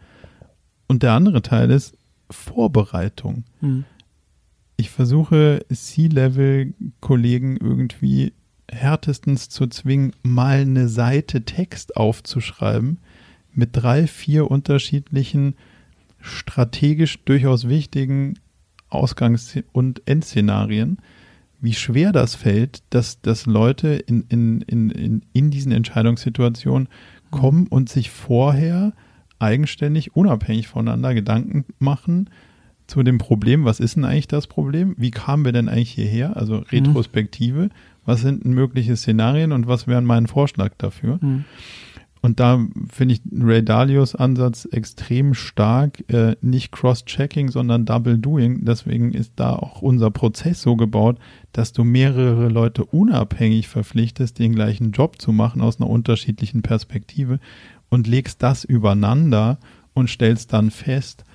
Und der andere Teil ist Vorbereitung. Hm. Ich versuche C-Level-Kollegen irgendwie härtestens zu zwingen, mal eine Seite Text aufzuschreiben mit drei, vier unterschiedlichen strategisch durchaus wichtigen Ausgangs- und Endszenarien. Wie schwer das fällt, dass, dass Leute in, in, in, in, in diesen Entscheidungssituationen kommen und sich vorher eigenständig, unabhängig voneinander Gedanken machen zu dem Problem, was ist denn eigentlich das Problem? Wie kamen wir denn eigentlich hierher? Also Retrospektive, was sind mögliche Szenarien und was wäre mein Vorschlag dafür? Hm. Und da finde ich Ray Dalios Ansatz extrem stark, äh, nicht Cross-Checking, sondern Double Doing. Deswegen ist da auch unser Prozess so gebaut, dass du mehrere Leute unabhängig verpflichtest, den gleichen Job zu machen aus einer unterschiedlichen Perspektive und legst das übereinander und stellst dann fest,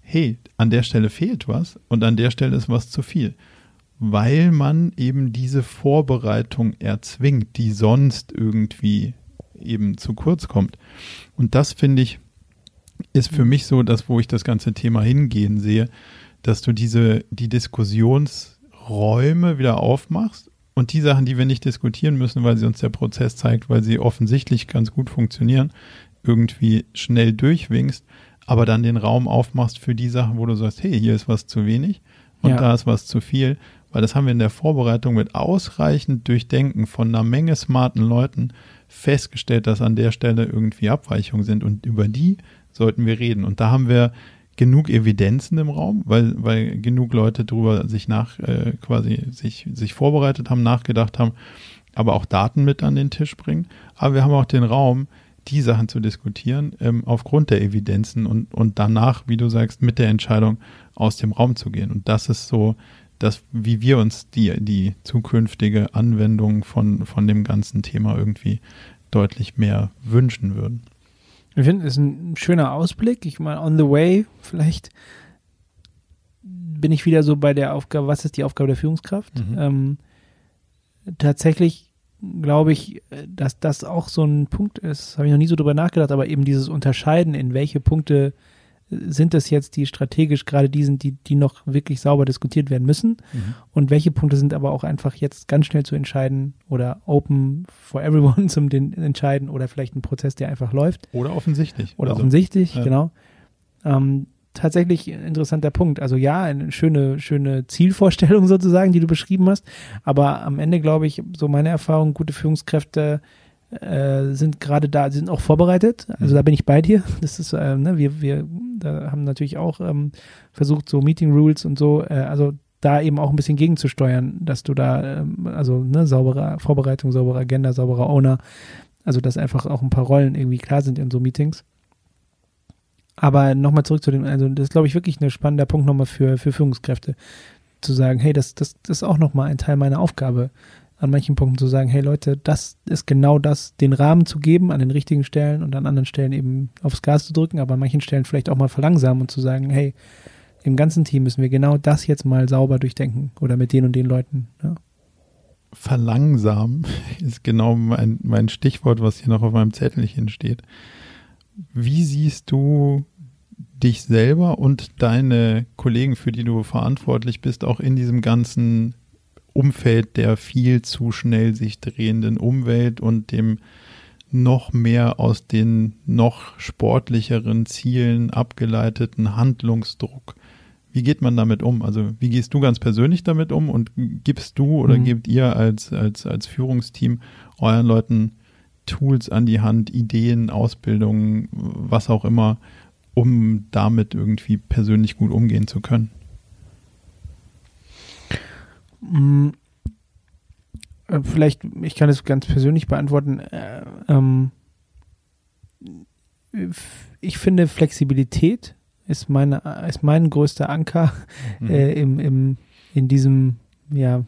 hey, an der Stelle fehlt was und an der Stelle ist was zu viel. Weil man eben diese Vorbereitung erzwingt, die sonst irgendwie eben zu kurz kommt. Und das finde ich, ist für mich so das, wo ich das ganze Thema hingehen sehe, dass du diese, die Diskussionsräume wieder aufmachst und die Sachen, die wir nicht diskutieren müssen, weil sie uns der Prozess zeigt, weil sie offensichtlich ganz gut funktionieren, irgendwie schnell durchwinkst, aber dann den Raum aufmachst für die Sachen, wo du sagst, hey, hier ist was zu wenig und Ja. da ist was zu viel, weil das haben wir in der Vorbereitung mit ausreichend Durchdenken von einer Menge smarten Leuten festgestellt, dass an der Stelle irgendwie Abweichungen sind und über die sollten wir reden. Und da haben wir genug Evidenzen im Raum, weil, weil genug Leute drüber sich nach, äh, quasi sich, sich vorbereitet haben, nachgedacht haben, aber auch Daten mit an den Tisch bringen. Aber wir haben auch den Raum, die Sachen zu diskutieren, ähm, aufgrund der Evidenzen und, und danach, wie du sagst, mit der Entscheidung aus dem Raum zu gehen. Und das ist so, das, wie wir uns die, die zukünftige Anwendung von, von dem ganzen Thema irgendwie deutlich mehr wünschen würden. Ich finde, es ist ein schöner Ausblick. Ich meine, on the way, vielleicht bin ich wieder so bei der Aufgabe, was ist die Aufgabe der Führungskraft? Mhm. Ähm, tatsächlich glaube ich, dass das auch so ein Punkt ist, habe ich noch nie so drüber nachgedacht, aber eben dieses Unterscheiden, in welche Punkte sind es jetzt, die strategisch gerade die sind, die, die noch wirklich sauber diskutiert werden müssen und welche Punkte sind aber auch einfach jetzt ganz schnell zu entscheiden oder open for everyone *laughs* zum den entscheiden oder vielleicht ein Prozess, der einfach läuft. Oder offensichtlich. Oder Also, offensichtlich, ja. genau. Ähm, tatsächlich ein interessanter Punkt. Also ja, eine schöne, schöne Zielvorstellung *laughs* sozusagen, die du beschrieben hast. Aber am Ende glaube ich, so meine Erfahrung, gute Führungskräfte äh, sind gerade da, sind auch vorbereitet. Also Mhm. da bin ich bei dir. *laughs* Das ist, äh, ne, wir, wir da haben natürlich auch ähm, versucht, so Meeting Rules und so, äh, also da eben auch ein bisschen gegenzusteuern, dass du da, ähm, also ne, saubere Vorbereitung, saubere Agenda, sauberer Owner, also dass einfach auch ein paar Rollen irgendwie klar sind in so Meetings. Aber nochmal zurück zu dem, also das ist, glaube ich, wirklich ein spannender Punkt nochmal für, für Führungskräfte, zu sagen, hey, das, das, das ist auch nochmal ein Teil meiner Aufgabe, an manchen Punkten zu sagen, hey Leute, das ist genau das, den Rahmen zu geben an den richtigen Stellen und an anderen Stellen eben aufs Gas zu drücken, aber an manchen Stellen vielleicht auch mal verlangsamen und zu sagen, hey, im ganzen Team müssen wir genau das jetzt mal sauber durchdenken oder mit den und den Leuten. Ja. Verlangsamen *laughs* ist genau mein, mein Stichwort, was hier noch auf meinem Zettelchen steht. Wie siehst du dich selber und deine Kollegen, für die du verantwortlich bist, auch in diesem ganzen Umfeld der viel zu schnell sich drehenden Umwelt und dem noch mehr aus den noch sportlicheren Zielen abgeleiteten Handlungsdruck? wie geht man damit um? Also wie gehst du ganz persönlich damit um und gibst du oder mhm. gebt ihr als, als, als Führungsteam euren Leuten Tools an die Hand, Ideen, Ausbildungen, was auch immer, um damit irgendwie persönlich gut umgehen zu können? Mhm. Vielleicht, ich kann es ganz persönlich beantworten. Äh, ähm, ich finde Flexibilität ist meine ist mein größter Anker mhm. äh, im, im in diesem ja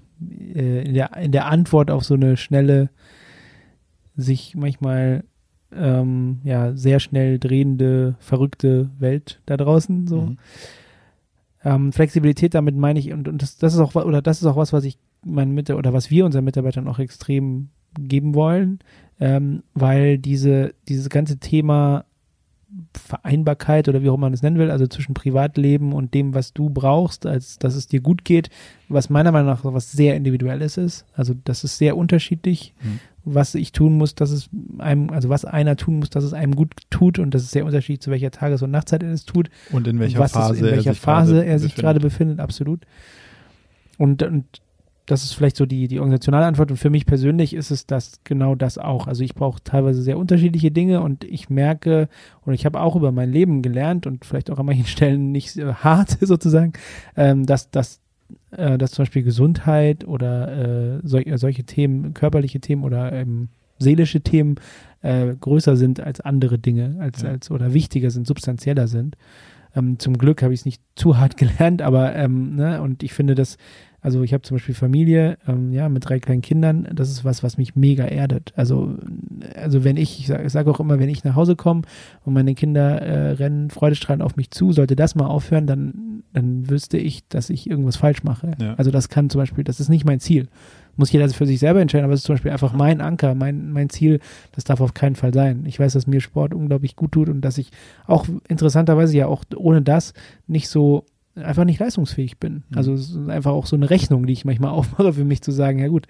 äh, in der in der Antwort auf so eine schnelle sich manchmal ähm, ja sehr schnell drehende verrückte Welt da draußen so mhm. Ähm, Flexibilität damit meine ich und, und das, das ist auch oder das ist auch was was ich meinen Mitarbeiter oder was wir unseren Mitarbeitern auch extrem geben wollen ähm, weil diese dieses ganze Thema Vereinbarkeit oder wie auch immer man es nennen will, also zwischen Privatleben und dem, was du brauchst, als dass es dir gut geht, was meiner Meinung nach was sehr individuelles ist. Also das ist sehr unterschiedlich, mhm. Was ich tun muss, dass es einem, also was einer tun muss, dass es einem gut tut und das ist sehr unterschiedlich, zu welcher Tages- und Nachtzeit er es tut. Und in welcher Phase, in welcher er, sich Phase er sich gerade befindet, absolut. Und, und das ist vielleicht so die, die organisationale Antwort. Und für mich persönlich ist es das genau das auch. Also ich brauche teilweise sehr unterschiedliche Dinge und ich merke, und ich habe auch über mein Leben gelernt und vielleicht auch an manchen *laughs* Stellen nicht hart *laughs* sozusagen, ähm, dass, dass, äh, dass zum Beispiel Gesundheit oder äh, sol äh, solche Themen, körperliche Themen oder ähm, seelische Themen äh, größer sind als andere Dinge, als, ja. als oder wichtiger sind, substanzieller sind. Ähm, zum Glück habe ich es nicht zu hart *laughs* gelernt, aber ähm, ne, und ich finde, dass also ich habe zum Beispiel Familie, ähm, ja, mit drei kleinen Kindern. Das ist was, was mich mega erdet. Also, also wenn ich, ich sage sag auch immer, wenn ich nach Hause komme und meine Kinder äh, rennen freudestrahlend auf mich zu, sollte das mal aufhören, dann, dann wüsste ich, dass ich irgendwas falsch mache. Ja. Also das kann zum Beispiel, das ist nicht mein Ziel. Muss jeder für sich selber entscheiden, aber es ist zum Beispiel einfach mein Anker, mein, mein Ziel. Das darf auf keinen Fall sein. Ich weiß, dass mir Sport unglaublich gut tut und dass ich auch interessanterweise ja auch ohne das nicht so einfach nicht leistungsfähig bin. Mhm. Also es ist einfach auch so eine Rechnung, die ich manchmal *laughs* aufmache für mich zu sagen, ja gut,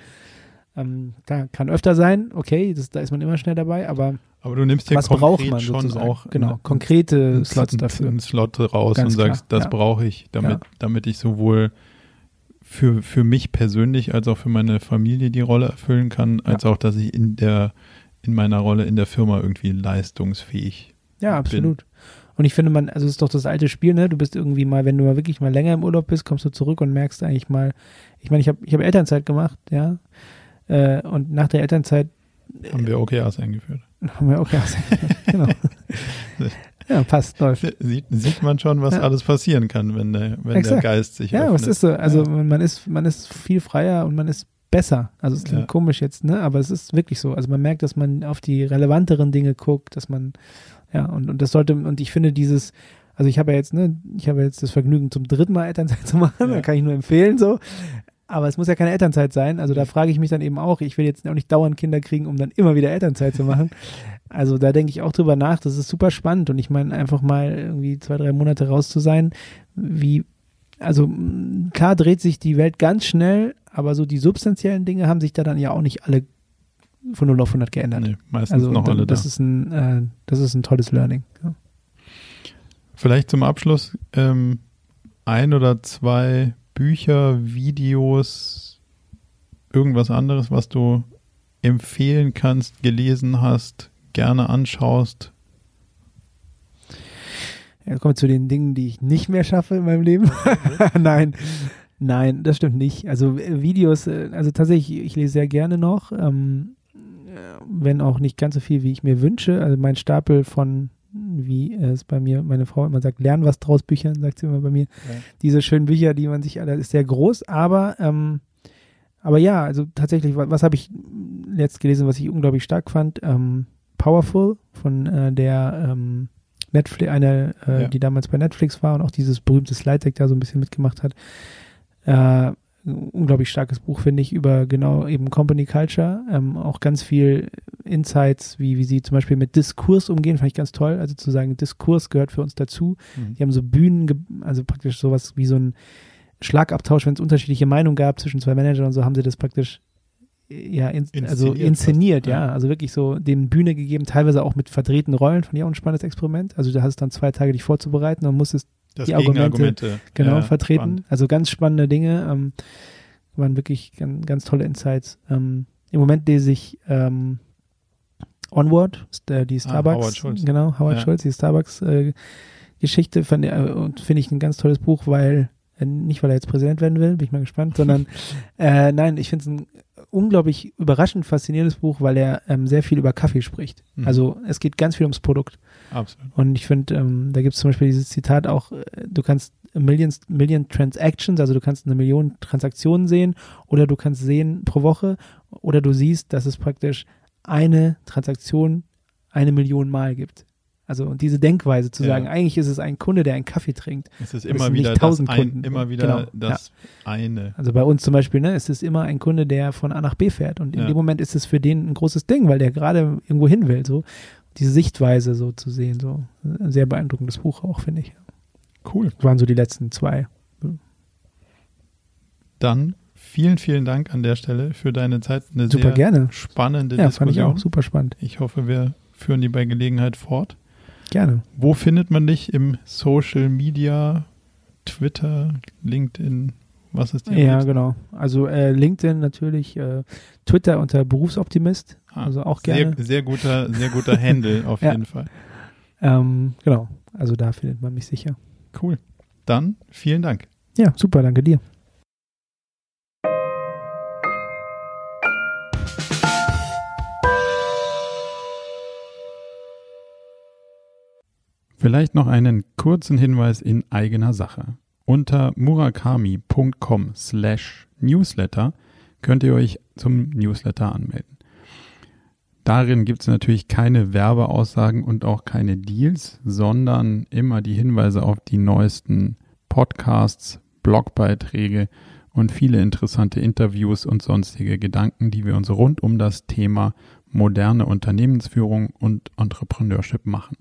ähm, da kann öfter sein, okay, das, da ist man immer schnell dabei, aber aber du nimmst ja was braucht man schon sozusagen? auch genau konkrete Slots dafür einen Slot raus Ganz und sagst, klar, das ja. brauche ich, damit ja. damit ich sowohl für für mich persönlich als auch für meine Familie die Rolle erfüllen kann, als ja. auch dass ich in der in meiner Rolle in der Firma irgendwie leistungsfähig ja, absolut. Bin. Und ich finde, man, also es ist doch das alte Spiel, ne? Du bist irgendwie mal, wenn du mal wirklich mal länger im Urlaub bist, kommst du zurück und merkst eigentlich mal, ich meine, ich habe ich hab Elternzeit gemacht, ja. Äh, und nach der Elternzeit haben wir OKRs eingeführt. Haben wir OKRs eingeführt, *laughs* genau. *laughs* Ja, passt, läuft. Sieht, sieht man schon, was ja. alles passieren kann, wenn der, wenn der Geist sich Ja, öffnet. was ist so? Also ja. man ist, man ist viel freier und man ist besser. Also es klingt ja. komisch jetzt, ne? Aber es ist wirklich so. Also man merkt, dass man auf die relevanteren Dinge guckt, dass man ja, und, und das sollte, und ich finde dieses, also ich habe ja jetzt, ne, ich habe jetzt das Vergnügen, zum dritten Mal Elternzeit *laughs* zu machen, ja. da kann ich nur empfehlen, so. Aber es muss ja keine Elternzeit sein. Also da frage ich mich dann eben auch, ich will jetzt auch nicht dauernd Kinder kriegen, um dann immer wieder Elternzeit zu machen. *laughs* Also da denke ich auch drüber nach, das ist super spannend. Und ich meine, einfach mal irgendwie zwei, drei Monate raus zu sein, wie, also klar dreht sich die Welt ganz schnell, aber so die substanziellen Dinge haben sich da dann ja auch nicht alle von 0 auf 100 geändert. Nee, meistens also, noch alle das da. Ist ein, äh, das ist ein tolles Learning. Ja. Vielleicht zum Abschluss ähm, ein oder zwei Bücher, Videos, irgendwas anderes, was du empfehlen kannst, gelesen hast, gerne anschaust. Jetzt kommen wir zu den Dingen, die ich nicht mehr schaffe in meinem Leben. *laughs* Nein, nein, das stimmt nicht. Also äh, Videos, äh, also tatsächlich, ich lese sehr gerne noch. Ähm, wenn auch nicht ganz so viel, wie ich mir wünsche. Also mein Stapel von, wie es bei mir, meine Frau immer sagt, lernen was draus Büchern, sagt sie immer bei mir. Ja. Diese schönen Bücher, die man sich, das ist sehr groß, aber, ähm, aber ja, also tatsächlich, was, was habe ich letzt gelesen, was ich unglaublich stark fand? Ähm, Powerful von äh, der ähm, Netflix, eine, äh, ja. die damals bei Netflix war und auch dieses berühmte Slide Deck da so ein bisschen mitgemacht hat. Äh, unglaublich starkes Buch, finde ich, über genau eben Company Culture. Ähm, auch ganz viel Insights, wie, wie sie zum Beispiel mit Diskurs umgehen, fand ich ganz toll. Also zu sagen, Diskurs gehört für uns dazu. Mhm. Die haben so Bühnen, also praktisch sowas wie so ein Schlagabtausch, wenn es unterschiedliche Meinungen gab zwischen zwei Managern und so, haben sie das praktisch ja, in, inszeniert also inszeniert, ja. ja. Also wirklich so dem Bühne gegeben, teilweise auch mit verdrehten Rollen, fand ich auch ein spannendes Experiment. Also du hast dann zwei Tage dich vorzubereiten und musstest das die Argumente genau ja, vertreten. spannend. Also ganz spannende Dinge, ähm, waren wirklich ganz, ganz tolle Insights. Ähm, Im Moment lese ich ähm, Onward, der, die Starbucks, Ah, Howard Schultz. genau, Howard Ja. Schultz, die Starbucks-Geschichte, fand ich, äh, und finde ich ein ganz tolles Buch, weil äh, nicht, weil er jetzt Präsident werden will, bin ich mal gespannt, sondern *laughs* äh, nein, ich finde es ein unglaublich überraschend faszinierendes Buch, weil er ähm, sehr viel über Kaffee spricht. Mhm. Also es geht ganz viel ums Produkt. Absolut. Und ich finde, ähm, da gibt es zum Beispiel dieses Zitat auch, äh, du kannst Millions, Million Transactions, also du kannst eine Million Transaktionen sehen oder du kannst sehen pro Woche oder du siehst, dass es praktisch eine Transaktion eine Million Mal gibt. Also und diese Denkweise zu Ja. sagen, eigentlich ist es ein Kunde, der einen Kaffee trinkt. Es ist immer sind wieder tausend ein, Kunden. immer wieder Genau, das eine. Also bei uns zum Beispiel, ne, es ist immer ein Kunde, der von A nach B fährt. Und in Ja. dem Moment ist es für den ein großes Ding, weil der gerade irgendwo hin will. So diese Sichtweise so zu sehen, so ein sehr beeindruckendes Buch auch, finde ich. Cool. Das waren so die letzten zwei. Dann vielen, vielen Dank an der Stelle für deine Zeit. Eine Super sehr gerne. spannende Ja, fand ich Diskussion. auch super spannend. Ich hoffe, wir führen die bei Gelegenheit fort. Gerne. Wo findet man dich im Social Media, Twitter, LinkedIn? Was ist am Ja, genau. Also äh, LinkedIn natürlich, äh, Twitter unter Berufsoptimist. Ah, also auch gerne. Sehr, sehr guter, sehr guter Handle *laughs* auf Ja. jeden Fall. Ähm, genau. Also da findet man mich sicher. Cool. Dann vielen Dank. Ja, super, danke dir. Vielleicht noch einen kurzen Hinweis in eigener Sache. Unter murakami.com slash newsletter könnt ihr euch zum Newsletter anmelden. Darin gibt es natürlich keine Werbeaussagen und auch keine Deals, sondern immer die Hinweise auf die neuesten Podcasts, Blogbeiträge und viele interessante Interviews und sonstige Gedanken, die wir uns rund um das Thema moderne Unternehmensführung und Entrepreneurship machen.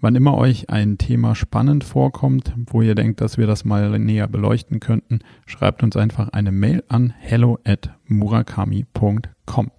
Wann immer euch ein Thema spannend vorkommt, wo ihr denkt, dass wir das mal näher beleuchten könnten, schreibt uns einfach eine Mail an hello at murakami.com.